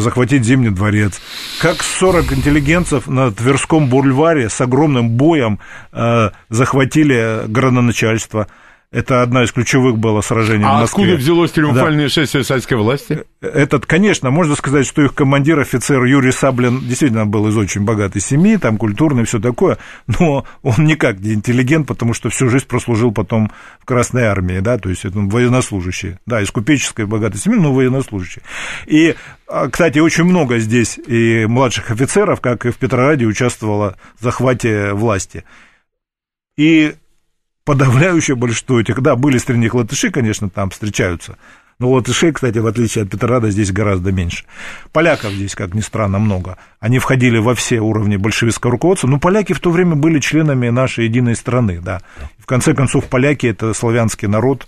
захватить Зимний дворец? Как 40 интеллигентов на Тверском бульваре с огромным боем э, захватили градоначальство? Это одно из ключевых было сражений в а Москве. откуда взялось триумфальное шествие советской власти? Этот, конечно, можно сказать, что их командир, офицер Юрий Саблин, действительно был из очень богатой семьи, там культурный, все такое, но он никак не интеллигент, потому что всю жизнь прослужил потом в Красной армии, да, то есть это военнослужащий, да, из купеческой богатой семьи, но военнослужащий. И, а, кстати, очень много здесь и младших офицеров, как и в Петрограде, участвовало в захвате власти. И подавляющее большинство этих, да, были среди них латыши, конечно, там встречаются, но латышей, кстати, в отличие от Петрограда, здесь гораздо меньше. Поляков здесь, как ни странно, много. Они входили во все уровни большевистского руководства, но поляки в то время были членами нашей единой страны, да. В конце концов, поляки – это славянский народ,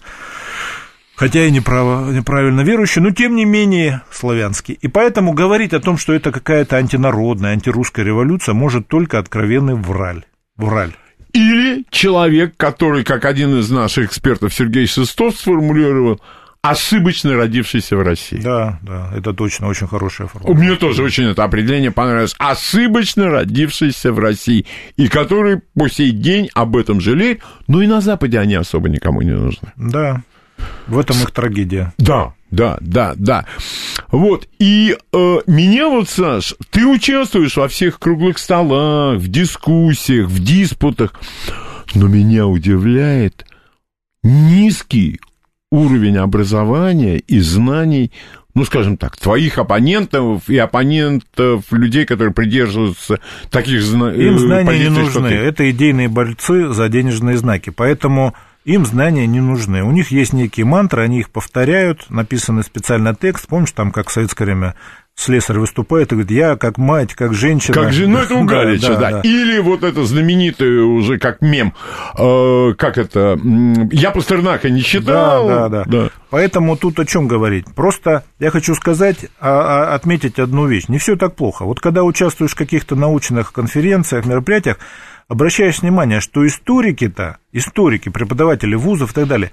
хотя и неправо, неправильно верующий, но тем не менее славянский. И поэтому говорить о том, что это какая-то антинародная, антирусская революция, может только откровенный враль. Враль. Или человек, который, как один из наших экспертов Сергей Шестов сформулировал, ошибочно родившийся в России. Да, да, это точно очень хорошая формула. Мне тоже очень это определение понравилось. Ошибочно родившийся в России, и который по сей день об этом жалеет, но и на Западе они особо никому не нужны. Да, в этом их трагедия. Да, да, да, да. Вот, и э, меня вот, Саш, ты участвуешь во всех круглых столах, в дискуссиях, в диспутах, но меня удивляет низкий уровень образования и знаний, ну, скажем так, твоих оппонентов и оппонентов людей, которые придерживаются таких зна- Им э, знания не позиций, что нужны. Это идейные борцы за денежные знаки. Поэтому им знания не нужны. У них есть некие мантры, они их повторяют, написанный специально текст. Помнишь, там, как в советское время слесарь выступает и говорит, я как мать, как женщина. Как же, ну это у Да, Галича, да, да. Или вот это знаменитое уже как мем, э, как это, я Пастернака не читал. Да, да, да, Поэтому тут о чем говорить? Просто я хочу сказать, а- а- отметить одну вещь. Не все так плохо. Вот когда участвуешь в каких-то научных конференциях, мероприятиях, обращаешь внимание, что историки-то, историки, преподаватели вузов и так далее,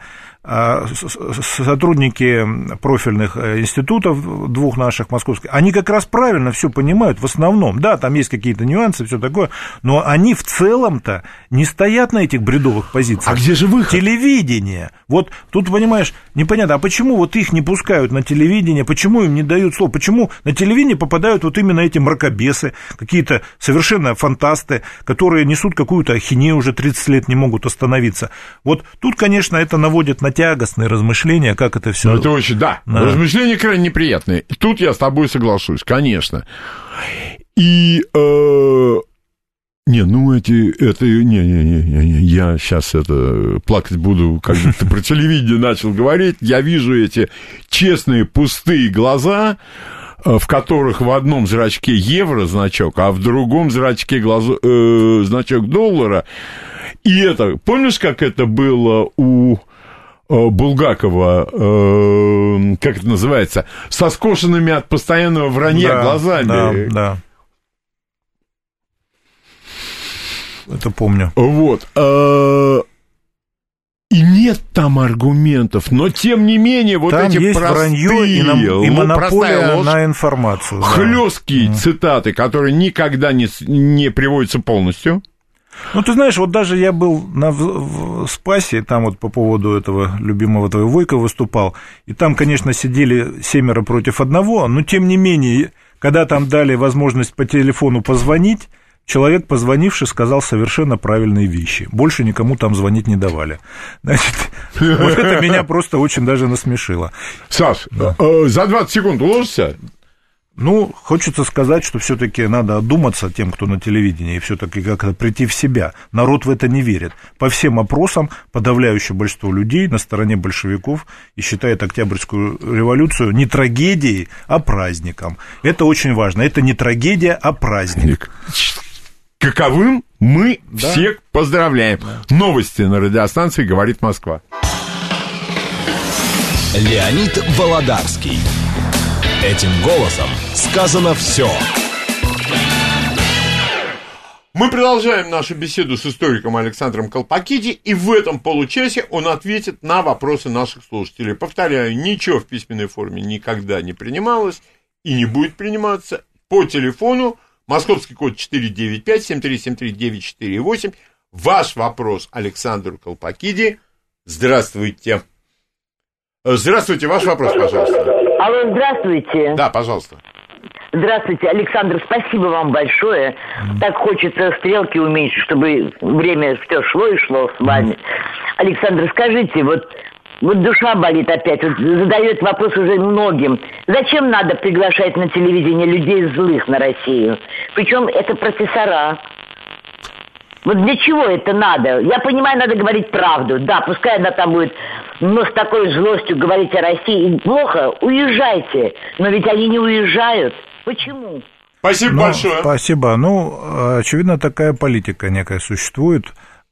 сотрудники профильных э, институтов двух наших московских, они как раз правильно все понимают в основном. Да, там есть какие-то нюансы, все такое, но они в целом-то не стоят на этих бредовых позициях. А где же выход? Телевидение. Вот тут, понимаешь, непонятно, а почему вот их не пускают на телевидение, почему им не дают слова, почему на телевидение попадают вот именно эти мракобесы, какие-то совершенно фантасты, которые несут какую-то ахинею уже 30 лет не могут остановиться. Вот тут, конечно, это наводит на тягостные размышления, как это все. Ну, это очень, да, Да. размышления крайне неприятные. Тут я с тобой соглашусь, конечно. И, э, не, ну эти, это, не, не, не, не, я сейчас это плакать буду, когда ты про телевидение начал говорить, я вижу эти честные пустые глаза, э, в которых в одном зрачке евро значок, а в другом зрачке глазу, э, значок доллара. И это, помнишь, как это было у Булгакова, э, как это называется, со скошенными от постоянного вранья Да, глазами. Да, да. Это помню. Вот. э, И нет там аргументов, но тем не менее вот Там эти есть простые, вранье и, нам- и монополия ложь, на информацию. да. хлесткие цитаты, которые никогда не, не приводятся полностью. Ну, ты знаешь, вот даже я был на, в, в Спасе, там вот по поводу этого любимого твоего Войка выступал, и там, конечно, сидели семеро против одного, но тем не менее, когда там дали возможность по телефону позвонить, человек, позвонивший, сказал совершенно правильные вещи. Больше никому там звонить не давали. Значит, вот это меня просто очень даже насмешило. Саш, э, за 20 секунд уложишься? Ну, хочется сказать, что все-таки надо одуматься тем, кто на телевидении, и все-таки как-то прийти в себя. Народ в это не верит. По всем опросам подавляющее большинство людей на стороне большевиков и считает Октябрьскую революцию не трагедией, а праздником. Это очень важно. Это не трагедия, а праздник. Каковым мы всех поздравляем. Новости на радиостанции «Говорит Москва». Леонид Володарский. Этим голосом сказано все. Мы продолжаем нашу беседу с историком Александром Колпакиди, и в этом получасе он ответит на вопросы наших слушателей. Повторяю, ничего в письменной форме никогда не принималось и не будет приниматься. По телефону московский код 495-7373-948. Ваш вопрос Александру Колпакиди. Здравствуйте. Здравствуйте, ваш вопрос, пожалуйста. Алло, здравствуйте. Да, пожалуйста. Здравствуйте, Александр, спасибо вам большое. Так хочется стрелки уменьшить, чтобы время все шло и шло с вами. Александр, скажите, вот, вот душа болит опять, вот задает вопрос уже многим. Зачем надо приглашать на телевидение людей злых на Россию? Причем это профессора. Вот для чего это надо? Я понимаю, надо говорить правду. Да, пускай она там будет, но с такой злостью говорить о России. Плохо, уезжайте. Но ведь они не уезжают. Почему? Спасибо Ну, большое. Спасибо. Ну, очевидно, такая политика некая существует.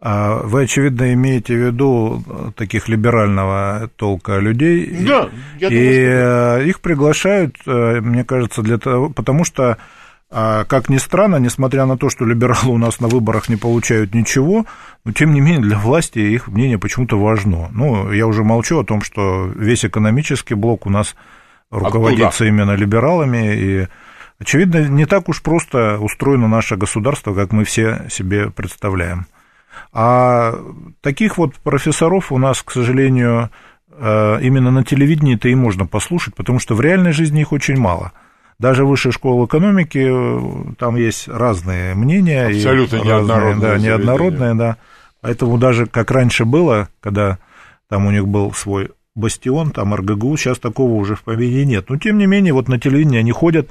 А Вы, очевидно, имеете в виду таких либерального толка людей. Да, я И э, их приглашают, э, мне кажется, для того, потому что, как ни странно, несмотря на то, что либералы у нас на выборах не получают ничего, но тем не менее для власти их мнение почему-то важно. Ну, я уже молчу о том, что весь экономический блок у нас руководится именно либералами, и очевидно, не так уж просто устроено наше государство, как мы все себе представляем. А таких вот профессоров у нас, к сожалению, э, именно на телевидении-то и можно послушать, потому что в реальной жизни их очень мало. Даже высшая школа экономики, э, там есть разные мнения. и Абсолютно разные, неоднородные Да, неоднородные, да. Поэтому даже как раньше было, когда там у них был свой бастион, там РГГУ, сейчас такого уже в помине нет. Но, тем не менее, вот на телевидении они ходят,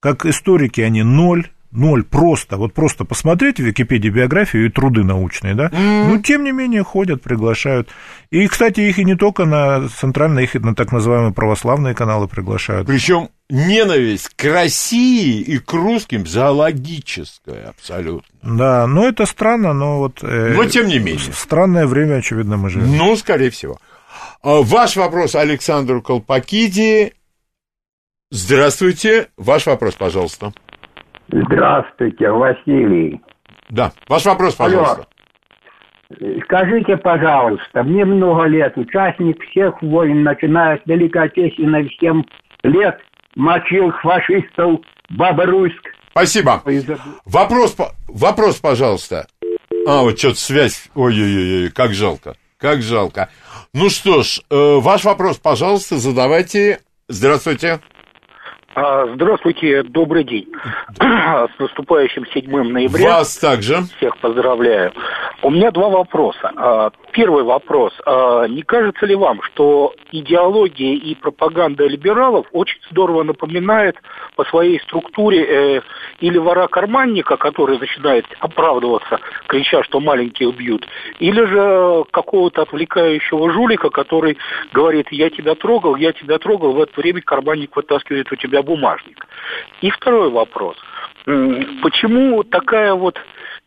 как историки они ноль, ноль просто, вот просто посмотреть в Википедии биографию и труды научные, да, но тем не менее ходят, приглашают. И, кстати, их и не только на центральные, их и на так называемые православные каналы приглашают. Причем ненависть к России и к русским зоологическая абсолютно. Да, но это странно, но вот... э, Но тем не менее. Странное время, очевидно, мы живем. Ну, скорее всего. А, Ваш вопрос Александру Колпакиди. Здравствуйте. Ваш вопрос, пожалуйста. Здравствуйте, Василий. Да, ваш вопрос, пожалуйста. Скажите, пожалуйста, мне много лет, участник всех войн, начиная с Великой Отечественной, 7 лет, мочил фашистов Бобруйск. Спасибо. Вопрос, вопрос, пожалуйста. А, вот что-то связь. Ой-ой-ой, как жалко. Как жалко. Ну что ж, э, ваш вопрос, пожалуйста, задавайте. Здравствуйте. А, Здравствуйте, добрый день. С наступающим 7 ноября. Вас также. Всех поздравляю. У меня два вопроса. А, Первый вопрос. А, Не кажется ли вам, что идеология и пропаганда либералов очень здорово напоминает по своей структуре э, или вора-карманника, который начинает оправдываться, крича, что маленьких бьют, или же какого-то отвлекающего жулика, который говорит, я тебя трогал, я тебя трогал, в это время карманник вытаскивает у тебя для бумажника. И второй вопрос. Почему такая вот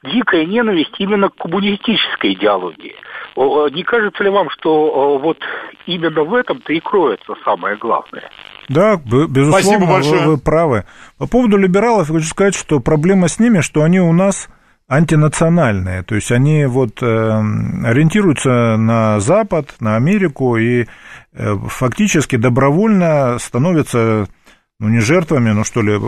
дикая ненависть именно к коммунистической идеологии? Не кажется ли вам, что вот именно в этом-то и кроется самое главное? Да, безусловно, Спасибо большое. Вы, вы правы. По поводу либералов хочу сказать, что проблема с ними, что они у нас антинациональные, то есть они вот э, ориентируются на Запад, на Америку и э, фактически добровольно становятся ну, не жертвами, ну, что ли,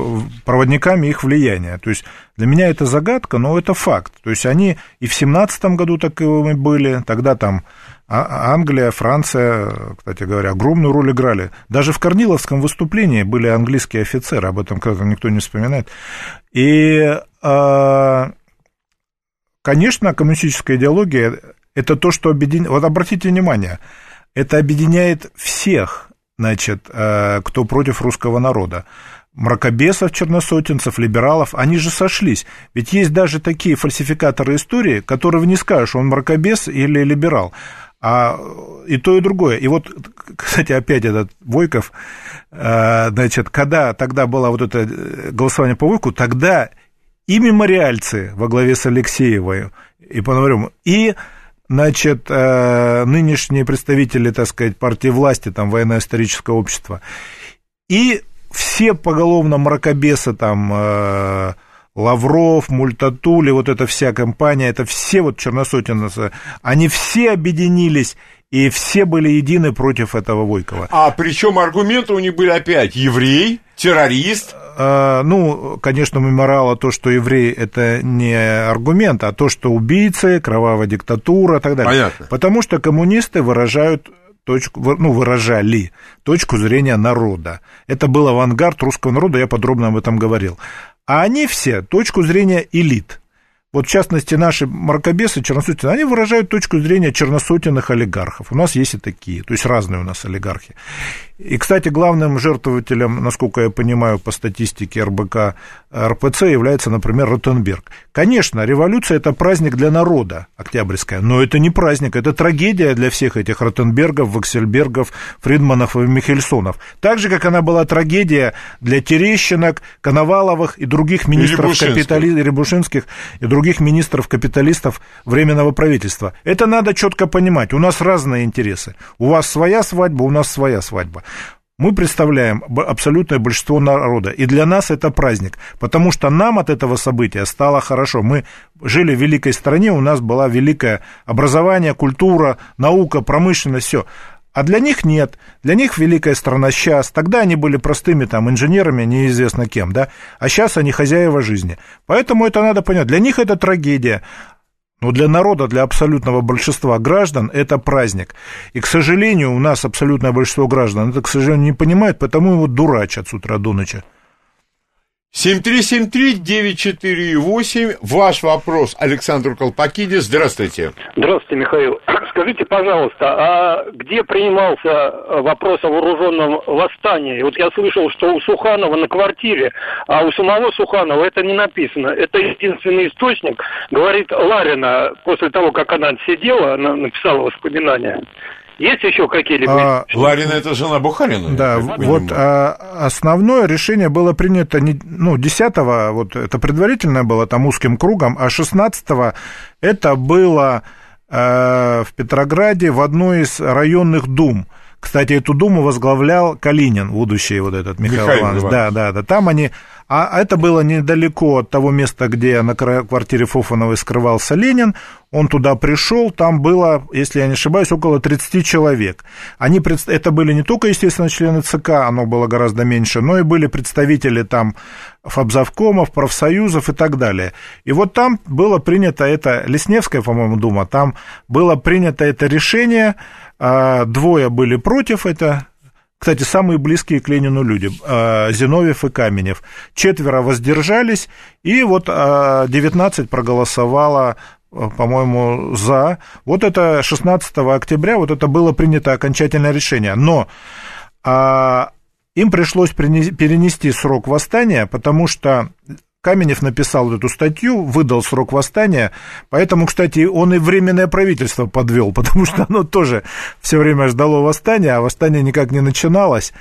проводниками их влияния. То есть для меня это загадка, но это факт. То есть они и в семнадцатом году таковыми были, тогда там а, Англия, Франция, кстати говоря, огромную роль играли. Даже в Корниловском выступлении были английские офицеры, об этом как никто не вспоминает. И, а, конечно, коммунистическая идеология – это то, что объединяет... Вот обратите внимание, это объединяет всех, значит, а, кто против русского народа мракобесов, черносотенцев, либералов, они же сошлись. Ведь есть даже такие фальсификаторы истории, которые не скажешь, он мракобес или либерал а и то, и другое. И вот, кстати, опять этот Войков, э, значит, когда тогда было вот это э, голосование по Войку, тогда и мемориальцы во главе с Алексеевой и Пономарем, и значит, э, нынешние представители, так сказать, партии власти, там, военно-историческое общество, и все поголовно мракобесы, там, Лавров, Мультатули, вот эта вся компания, это все вот черносотенцы, они все объединились и все были едины против этого Войкова. А причем аргументы у них были опять еврей, террорист. А, ну, конечно, меморала то, что еврей это не аргумент, а то, что убийцы, кровавая диктатура и так далее. Понятно. Потому что коммунисты выражают точку, ну, выражали точку зрения народа. Это был авангард русского народа, я подробно об этом говорил. А они все точку зрения элит. Вот, в частности, наши мракобесы, черносотенные, они выражают точку зрения черносотенных олигархов. У нас есть и такие, то есть разные у нас олигархи. И, кстати, главным жертвователем, насколько я понимаю, по статистике РБК РПЦ является, например, Ротенберг. Конечно, революция – это праздник для народа, Октябрьская, но это не праздник, это трагедия для всех этих Ротенбергов, Ваксельбергов, Фридманов и Михельсонов. Так же, как она была трагедия для Терещинок, Коноваловых и других министров капиталистов, Рябушинских и других министров-капиталистов Временного правительства. Это надо четко понимать. У нас разные интересы. У вас своя свадьба, у нас своя свадьба мы представляем абсолютное большинство народа, и для нас это праздник, потому что нам от этого события стало хорошо. Мы жили в великой стране, у нас была великое образование, культура, наука, промышленность, все. А для них нет. Для них великая страна сейчас. Тогда они были простыми там инженерами, неизвестно кем, да. А сейчас они хозяева жизни. Поэтому это надо понять. Для них это трагедия. Но для народа, для абсолютного большинства граждан это праздник. И, к сожалению, у нас абсолютное большинство граждан это, к сожалению, не понимает, потому его дурачат с утра до ночи. 7373948. Ваш вопрос, Александр Колпакидис. Здравствуйте. Здравствуйте, Михаил. Скажите, пожалуйста, а где принимался вопрос о вооруженном восстании? Вот я слышал, что у Суханова на квартире, а у самого Суханова это не написано. Это единственный источник, говорит Ларина, после того, как она отсидела, она написала воспоминания. Есть еще какие-либо? А, Ларина это жена Бухарина. Да, вот а, основное решение было принято не, ну, 10-го, вот это предварительное было там узким кругом, а 16-го это было э, в Петрограде в одной из районных дум. Кстати, эту думу возглавлял Калинин, будущий вот этот Михаил, Михаил Иванович. Иванович. Да, да, да. Там они а это было недалеко от того места, где на квартире Фофановой скрывался Ленин. Он туда пришел, там было, если я не ошибаюсь, около 30 человек. Они, это были не только, естественно, члены ЦК, оно было гораздо меньше, но и были представители там фабзавкомов, профсоюзов и так далее. И вот там было принято это, Лесневская, по-моему, дума, там было принято это решение, а, двое были против, это кстати, самые близкие к Ленину люди, а, Зиновьев и Каменев. Четверо воздержались, и вот 19 а, проголосовало а, по-моему, за. Вот это 16 октября, вот это было принято окончательное решение. Но а, им пришлось перенести срок восстания, потому что Каменев написал эту статью, выдал срок восстания, поэтому, кстати, он и временное правительство подвел, потому что оно тоже все время ждало восстания, а восстание никак не начиналось.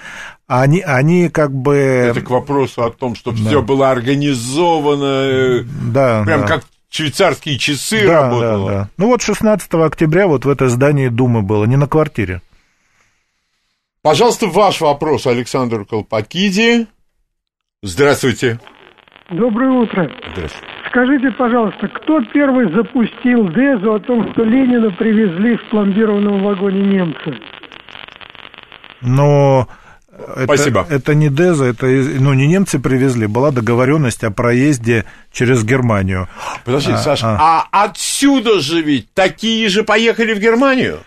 А они, они как бы... Это к вопросу о том, что да. все было организовано, э, да, прям да. как швейцарские часы да, работало. Да, да. Ну вот 16 октября вот в это здание Думы было, не на квартире. Пожалуйста, ваш вопрос, Александр Колпакиди. Здравствуйте. Доброе утро. Здравствуйте. Скажите, пожалуйста, кто первый запустил Дезу о том, что Ленина привезли в пломбированном вагоне немцы? Но Спасибо. Это, это не Деза, это ну, не немцы привезли, была договоренность о проезде через Германию. Подождите, а, Саша, а. а отсюда же ведь такие же поехали в Германию?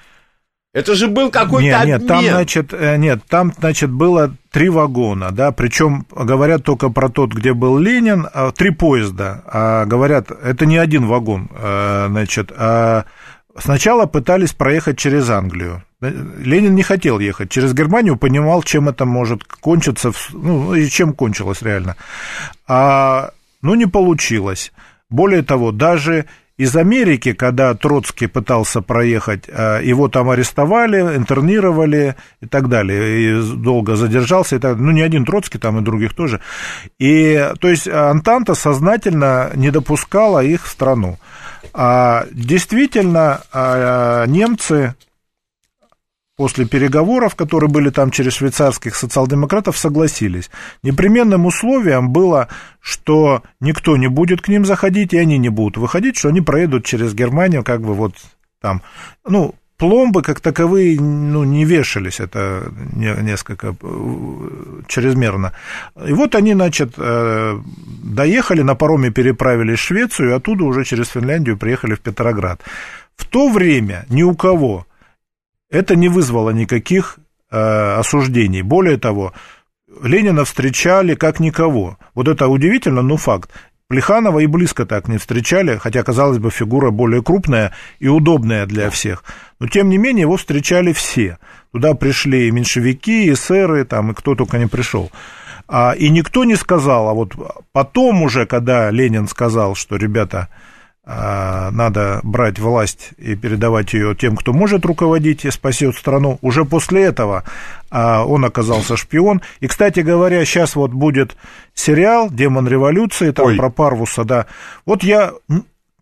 Это же был какой-то нет, обмен. Нет, там, значит, э, нет, там, значит, было три вагона, да, причем говорят только про тот, где был Ленин, а, три поезда, а говорят, это не один вагон, э, значит, а сначала пытались проехать через Англию. Ленин не хотел ехать через Германию, понимал, чем это может кончиться, ну, и чем кончилось реально. А, ну, не получилось. Более того, даже из Америки, когда Троцкий пытался проехать, а, его там арестовали, интернировали и так далее, и долго задержался, и так, ну, не один Троцкий, там и других тоже. И, то есть, Антанта сознательно не допускала их в страну. А, действительно, а, немцы после переговоров, которые были там через швейцарских социал-демократов, согласились. Непременным условием было, что никто не будет к ним заходить, и они не будут выходить, что они проедут через Германию, как бы вот там, ну, пломбы как таковые ну, не вешались, это несколько э, чрезмерно. И вот они, значит, э, доехали, на пароме переправились в Швецию, и оттуда уже через Финляндию приехали в Петроград. В то время ни у кого это не вызвало никаких э, осуждений. Более того, Ленина встречали как никого. Вот это удивительно, но факт. Плеханова и близко так не встречали, хотя, казалось бы, фигура более крупная и удобная для всех. Но, тем не менее, его встречали все. Туда пришли и меньшевики, и эсеры, там, и кто только не пришел. А, и никто не сказал, а вот потом уже, когда Ленин сказал, что, ребята, надо брать власть и передавать ее тем, кто может руководить и спасет страну. Уже после этого а, он оказался шпион. И, кстати говоря, сейчас вот будет сериал «Демон революции», там Ой. про Парвуса, да. Вот я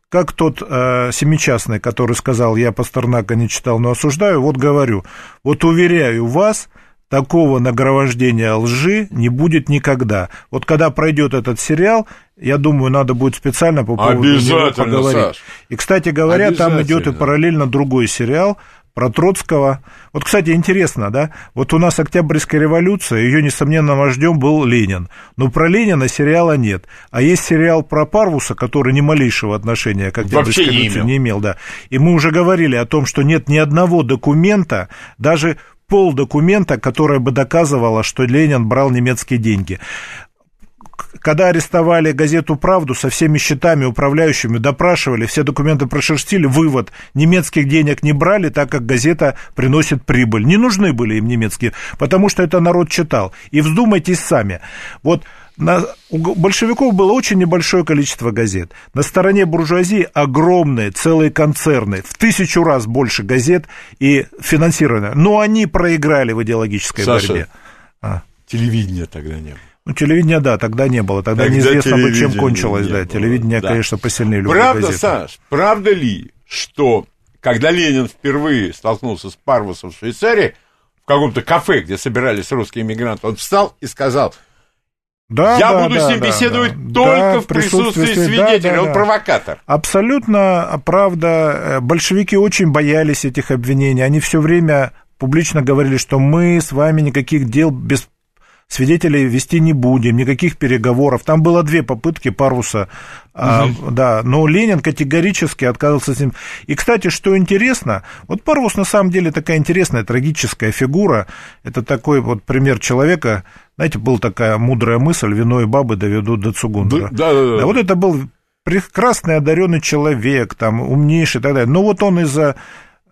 как тот э, семичастный, который сказал, я Пастернака не читал, но осуждаю, вот говорю, вот уверяю вас, такого нагромождения лжи не будет никогда. Вот когда пройдет этот сериал, я думаю, надо будет специально по поводу него поговорить. Саш. И, кстати говоря, там идет и параллельно другой сериал про Троцкого. Вот, кстати, интересно, да? Вот у нас Октябрьская революция, ее несомненным вождем был Ленин. Но про Ленина сериала нет. А есть сериал про Парвуса, который ни малейшего отношения к Октябрьской Вообще революции не имел. не имел. Да. И мы уже говорили о том, что нет ни одного документа, даже пол документа, которое бы доказывало, что Ленин брал немецкие деньги когда арестовали газету «Правду» со всеми счетами управляющими, допрашивали, все документы прошерстили, вывод, немецких денег не брали, так как газета приносит прибыль. Не нужны были им немецкие, потому что это народ читал. И вздумайтесь сами. Вот на, у большевиков было очень небольшое количество газет. На стороне буржуазии огромные, целые концерны, в тысячу раз больше газет и финансирования. Но они проиграли в идеологической Саша, борьбе. А. Телевидения тогда не было. Ну, телевидения, да, тогда не было. Тогда, тогда неизвестно бы, чем кончилось, да. Было. Телевидение, да. конечно, посильнее любой Правда, газеты. Саш, правда ли, что когда Ленин впервые столкнулся с Парвусом в Швейцарии, в каком-то кафе, где собирались русские иммигранты, он встал и сказал, да, Я да, буду да, с ним да, беседовать да, только да, в присутствии, присутствии свидетеля, да, да, он да. провокатор. Абсолютно правда. Большевики очень боялись этих обвинений. Они все время публично говорили, что мы с вами никаких дел без свидетелей вести не будем, никаких переговоров. Там было две попытки Парвуса, угу. а, да, но Ленин категорически отказывался с ним. И, кстати, что интересно, вот Парвус на самом деле такая интересная, трагическая фигура. Это такой вот пример человека, знаете, была такая мудрая мысль, вино и бабы доведут до Цугундера. Да, да, да. да вот это был прекрасный, одаренный человек, там, умнейший и так далее. Но вот он из-за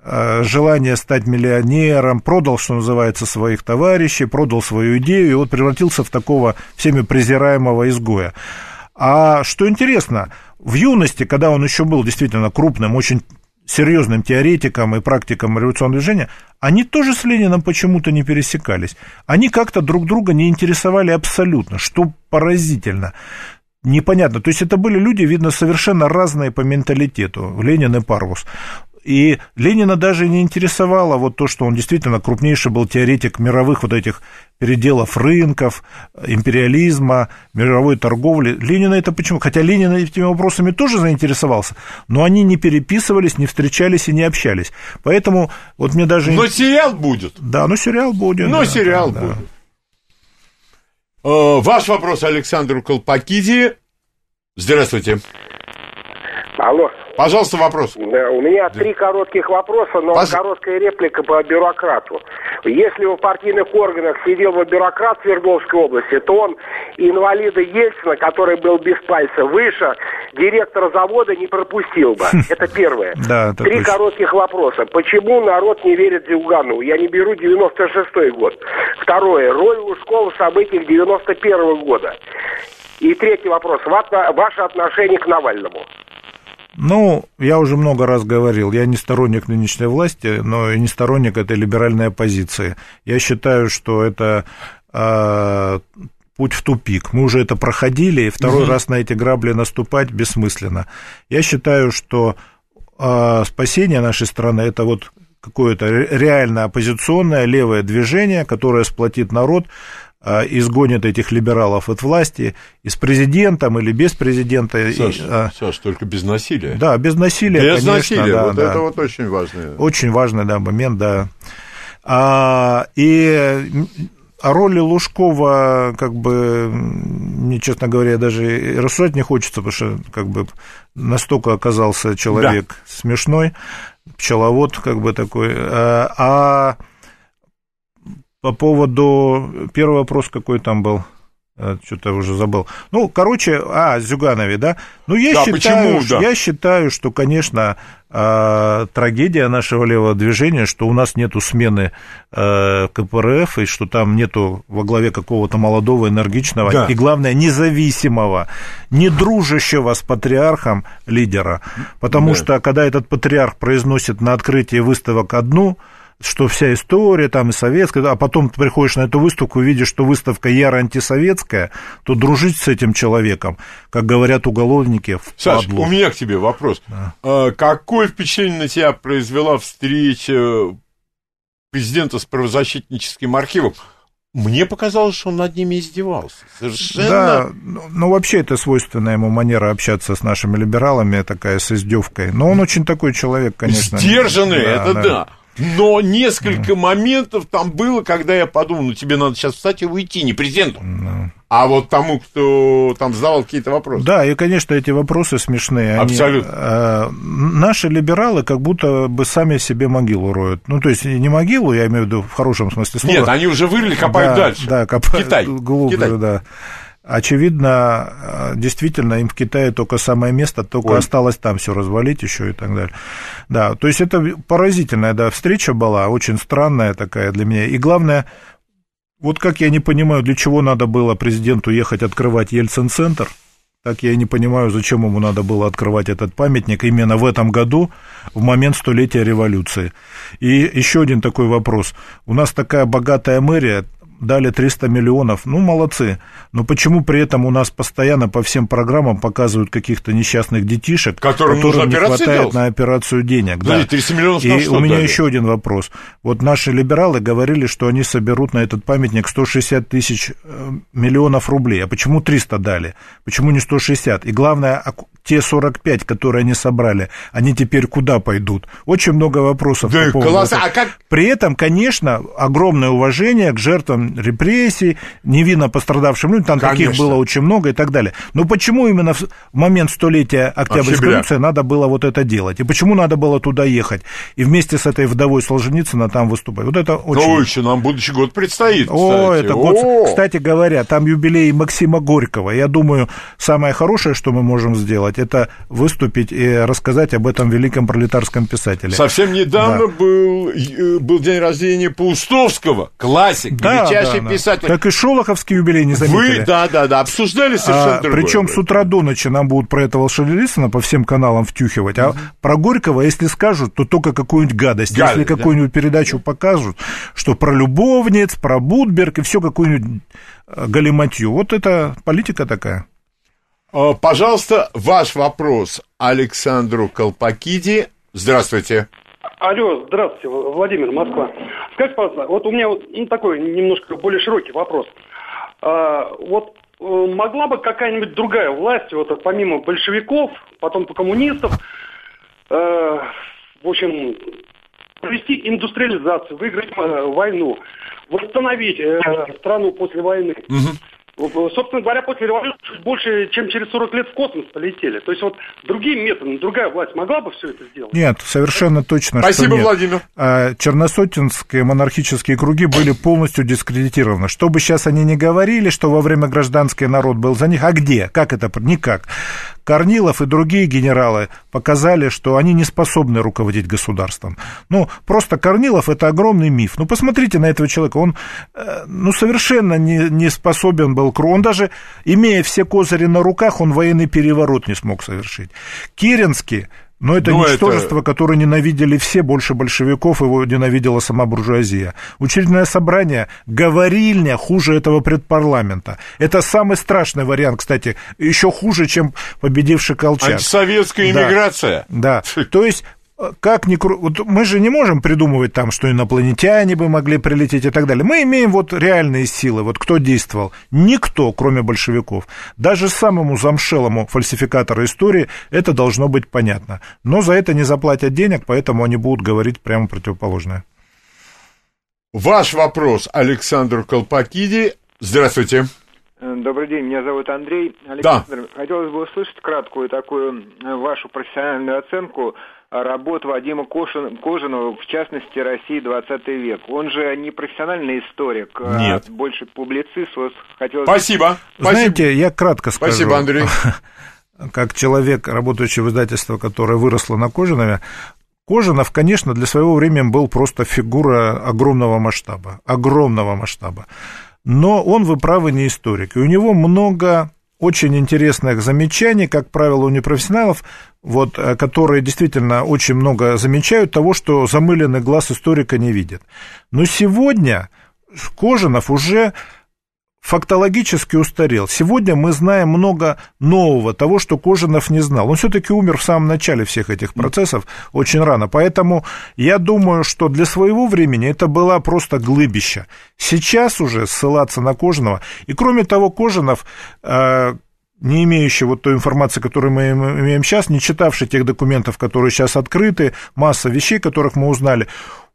желание стать миллионером, продал, что называется, своих товарищей, продал свою идею, и вот превратился в такого всеми презираемого изгоя. А что интересно, в юности, когда он еще был действительно крупным, очень серьезным теоретиком и практиком революционного движения, они тоже с Лениным почему-то не пересекались. Они как-то друг друга не интересовали абсолютно, что поразительно. Непонятно. То есть это были люди, видно, совершенно разные по менталитету, Ленин и Парвус. И Ленина даже не интересовало вот то, что он действительно крупнейший был теоретик мировых вот этих переделов рынков, империализма, мировой торговли. Ленина это почему? Хотя Ленин этими вопросами тоже заинтересовался, но они не переписывались, не встречались и не общались. Поэтому вот мне даже... Но сериал будет. Да, ну сериал будет. Но да, сериал да, будет. Э, Ваш вопрос Александру Колпакиди. Здравствуйте. Алло. Пожалуйста, вопрос. Да, у меня три коротких вопроса, но Пож- короткая реплика по бюрократу. Если в партийных органах сидел бы бюрократ Свердловской области, то он инвалида Ельцина, который был без пальца, выше директора завода не пропустил бы. Это первое. Три коротких вопроса. Почему народ не верит Зюгану? Я не беру 96-й год. Второе. Роль Лужкова в событиях 91-го года. И третий вопрос. Ва- Ваше отношение к Навальному. Ну, я уже много раз говорил, я не сторонник нынешней власти, но и не сторонник этой либеральной оппозиции. Я считаю, что это э, путь в тупик. Мы уже это проходили, и второй раз на эти грабли наступать бессмысленно. Я считаю, что э, спасение нашей страны это вот какое-то ре- реально оппозиционное левое движение, которое сплотит народ, э, изгонит этих либералов от власти, и с президентом или без президента. и, Саш, э, Саш, только без насилия. да, без насилия, без конечно, насилия. да, вот да. это вот очень важно. Очень важный, да, момент, да. А, и о роли Лужкова, как бы, мне, честно говоря, даже и рассуждать не хочется, потому что, как бы, настолько оказался человек смешной, пчеловод, как бы, такой. А, а по поводу... Первый вопрос какой там был? Что-то уже забыл. Ну, короче, а, Зюганове, да? Ну, я, Да, считаю, почему, да? я считаю, что, конечно, а, трагедия нашего левого движения, что у нас нету смены э, КПРФ, и что там нету во главе какого-то молодого, энергичного Да. и, главное, независимого, не дружащего с патриархом лидера. Потому Да. что, когда этот патриарх произносит на открытии выставок одну, что вся история там и советская, а потом ты приходишь на эту выставку и видишь, что выставка яро антисоветская, то дружить с этим человеком, как говорят уголовники, Саш, впадлу. у меня к тебе вопрос. А, Какое впечатление на тебя произвела встреча президента с правозащитническим архивом? Мне показалось, что он над ними издевался. Совершенно. Да, ну, ну, вообще это свойственная ему манера общаться с нашими либералами, такая с издевкой. Но он очень такой человек, конечно. Сдержанный, это да. Но несколько моментов там было, когда я подумал, ну тебе надо сейчас встать и уйти, не президенту, а вот тому, кто там задавал какие-то вопросы. Да, и, конечно, эти вопросы смешные. Они, Абсолютно. э, наши либералы как будто бы сами себе могилу роют. Ну, то есть не могилу, я имею в виду в хорошем смысле слова. Нет, они уже вырыли, копают да, дальше. Да, копают Китай. глубже, Китай. да. Очевидно, э, действительно, им в Китае только самое место, только Ой. осталось там все развалить еще и так далее. Да, то есть это поразительная да, встреча была, очень странная такая для меня. И главное, вот как я не понимаю, для чего надо было президенту ехать открывать Ельцин-центр, так я и не понимаю, зачем ему надо было открывать этот памятник именно в этом году, в момент столетия революции. И еще один такой вопрос. У нас такая богатая мэрия, дали 300 миллионов, ну, молодцы. Но почему при этом у нас постоянно по всем программам показывают каких-то несчастных детишек, Которым нужно не хватает делать? на операцию денег? Подожди, да. 300 миллионов И у меня дали? еще один вопрос. Вот наши либералы говорили, что они соберут на этот памятник 160 тысяч э, миллионов рублей. А почему 300 дали? Почему не 160? И главное, а те 45, которые они собрали, они теперь куда пойдут? Очень много вопросов. Да, по поводу этого. а как- При этом, конечно, огромное уважение к жертвам репрессий, невинно пострадавшим людям, там таких Конечно. было очень много и так далее. Но почему именно в момент столетия Октябрьской революции надо было вот это делать? И почему надо было туда ехать? И вместе с этой вдовой Солженицына там выступать? Вот это очень... Ну, еще нам будущий год предстоит, О, кстати. это год, О! кстати говоря, там юбилей Максима Горького. Я думаю, самое хорошее, что мы можем сделать, это выступить и рассказать об этом великом пролетарском писателе. Совсем недавно был, э, был день рождения Паустовского, классик, Да, величайший настоящий да, да. писатель. Как и Шолоховский юбилей не заметили. Вы, да, да, да, обсуждали совершенно а, другое. Причем с утра до ночи нам будут про этого Шарлисона по всем каналам втюхивать. А про Горького, если скажут, то только какую-нибудь гадость. Гадость, если да. какую-нибудь передачу покажут, что про любовниц, про Будберг и все какую-нибудь э, галиматью. Вот это политика такая. А, Пожалуйста, ваш вопрос Александру Колпакиди. Здравствуйте. Алло, здравствуйте, Владимир, Москва. Скажите, пожалуйста, вот у меня вот, ну, такой немножко более широкий вопрос. А, вот э, могла бы какая-нибудь другая власть, вот помимо большевиков, потом коммунистов, э, в общем, провести индустриализацию, выиграть э, войну, восстановить э, страну после войны? Вот, Собственно говоря, после революции чуть больше, чем через 40 лет в космос полетели. То есть вот другим методом, другая власть могла бы все это сделать? Нет, совершенно точно, Спасибо, что нет. Владимир. А, Черносотенские монархические круги были полностью дискредитированы. Что бы сейчас они ни говорили, что во время гражданской народ был за них, а где? Как это? Никак. Корнилов и другие генералы показали, что они не способны руководить государством. Ну, просто Корнилов – это огромный миф. Ну, посмотрите на этого человека. Он, э, ну, совершенно не, не способен был... к Он даже, имея все козыри на руках, он военный переворот не смог совершить. Керенский но это Ну, это- ничтожество, которое ненавидели все, больше большевиков, его ненавидела сама буржуазия. Учредительное собрание, говорильня хуже этого предпарламента. Это самый страшный вариант, кстати, еще хуже, чем победивший Колчак. Антисоветская Да. иммиграция. Да, то есть как ни кру- вот мы же не можем придумывать там, что инопланетяне бы могли прилететь и так далее. Мы имеем вот реальные силы. Вот кто действовал? Никто, кроме большевиков. Даже самому замшелому фальсификатору истории это должно быть понятно. Но за это не заплатят денег, поэтому они будут говорить прямо противоположное. Ваш вопрос Александру Колпакиди. Здравствуйте. Э, Добрый день, меня зовут Андрей. Александр, хотелось бы услышать краткую такую э, вашу профессиональную оценку работ Вадима Кошин- Кожаного, в частности, России 20 век. Он же не профессиональный историк, а Нет. больше публицист. Вот хотелось бы- Спасибо. Знаете, я кратко скажу. Спасибо, Андрей. Как человек, работающий в издательстве, которое выросло на Кожинове, Кожинов, конечно, для своего времени был просто фигура огромного масштаба, огромного масштаба. Но он, вы правы, не историк. И у него много очень интересных замечаний, как правило, у непрофессионалов, вот, э, которые действительно очень много замечают того, что замыленный глаз историка не видит. Но сегодня Кожинов уже фактологически устарел. Сегодня мы знаем много нового, того, что Кожинов не знал. Он все-таки умер в самом начале всех этих процессов, очень рано. Поэтому я думаю, что для своего времени это была просто глыбища. Сейчас уже ссылаться на Кожинова. И кроме того, Кожинов э, не имеющий вот той информации, которую мы имеем сейчас, не читавший тех документов, которые сейчас открыты, масса вещей, которых мы узнали,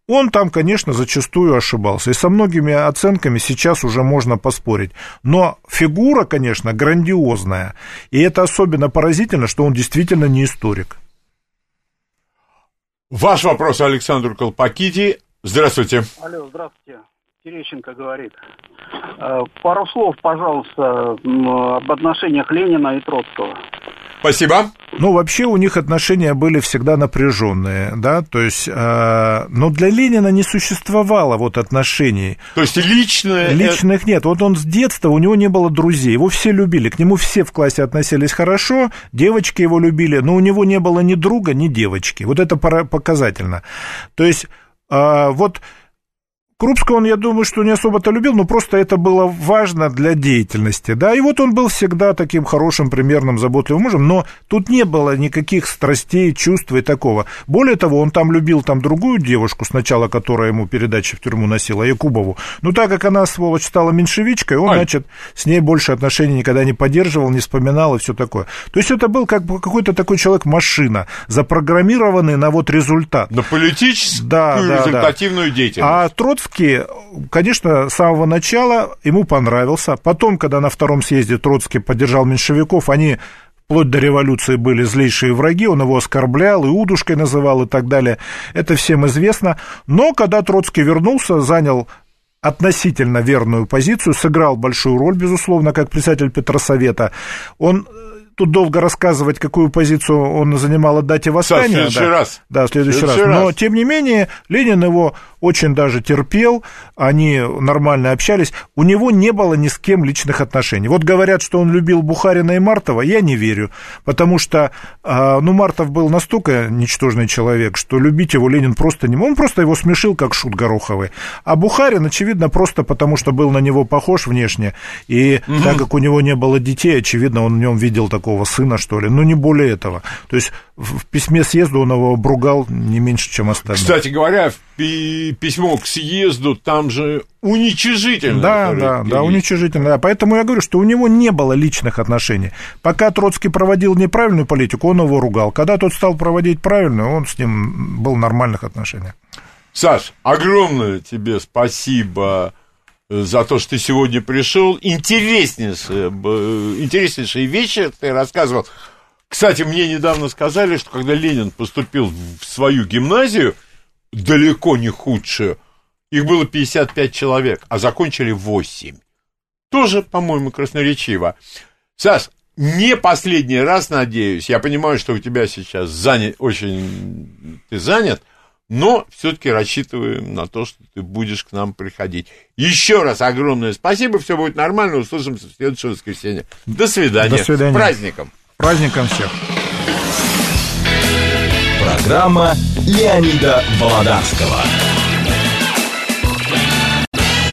он там, конечно, зачастую ошибался. И со многими оценками сейчас уже можно поспорить. Но фигура, конечно, грандиозная. И это особенно поразительно, что он действительно не историк. Ваш вопрос Александру Колпакиди. Здравствуйте. Алло, здравствуйте. Терещенко говорит. Э, Пару слов, пожалуйста, об отношениях Ленина и Троцкого. Спасибо. Ну, вообще у них отношения были всегда напряженные, да, то есть, э, но для Ленина не существовало вот отношений. То есть личное... Личных нет. Вот он с детства, у него не было друзей, его все любили, к нему все в классе относились хорошо, девочки его любили, но у него не было ни друга, ни девочки. Вот это показательно. То есть, э, вот Крупского он, я думаю, что не особо-то любил, но просто это было важно для деятельности, да, и вот он был всегда таким хорошим, примерным, заботливым мужем, но тут не было никаких страстей, чувств и такого. Более того, он там любил там другую девушку сначала, которая ему передачи в тюрьму носила, Якубову, но так как она, сволочь, стала меньшевичкой, он, Ай. значит, с ней больше отношений никогда не поддерживал, не вспоминал и все такое. То есть это был как бы какой-то такой человек-машина, запрограммированный на вот результат. На политическую Да, да, да. результативную деятельность. А Троцкий, конечно, с самого начала ему понравился. Потом, когда на втором съезде Троцкий поддержал меньшевиков, они вплоть до революции были злейшие враги, он его оскорблял и удушкой называл и так далее. Это всем известно. Но когда Троцкий вернулся, занял относительно верную позицию, сыграл большую роль, безусловно, как председатель Петросовета. Он тут долго рассказывать, какую позицию он занимал о дате восстания. Да, в следующий да, раз. Да, в следующий, следующий раз. раз. Но, тем не менее, Ленин его очень даже терпел, они нормально общались. У него не было ни с кем личных отношений. Вот говорят, что он любил Бухарина и Мартова, я не верю, потому что, а, ну, Мартов был настолько ничтожный человек, что любить его Ленин просто не мог. Он просто его смешил, как шут Гороховый. А Бухарин, очевидно, просто потому, что был на него похож внешне, и угу. так как у него не было детей, очевидно, он в нем видел такого сына, что ли, но не более этого. То есть в письме съезду он его обругал не меньше, чем остальные. Кстати говоря, письмо к съезду там же уничижительно. Да, да, да, уничижительно. Да. Поэтому я говорю, что у него не было личных отношений. Пока Троцкий проводил неправильную политику, он его ругал. Когда тот стал проводить правильную, он с ним был в нормальных отношениях. Саш, огромное тебе спасибо за то, что ты сегодня пришел. Интереснейшие, интереснейшие вещи ты рассказывал. Кстати, мне недавно сказали, что когда Ленин поступил в свою гимназию, далеко не худшую, их было 55 человек, а закончили 8. Тоже, по-моему, красноречиво. Саш, не последний раз, надеюсь, я понимаю, что у тебя сейчас занят, очень ты занят, но все-таки рассчитываем на то, что ты будешь к нам приходить. Еще раз огромное спасибо, все будет нормально, услышимся в следующее воскресенье. До свидания. До свидания. С праздником. Праздником всех. Программа Леонида Володарского.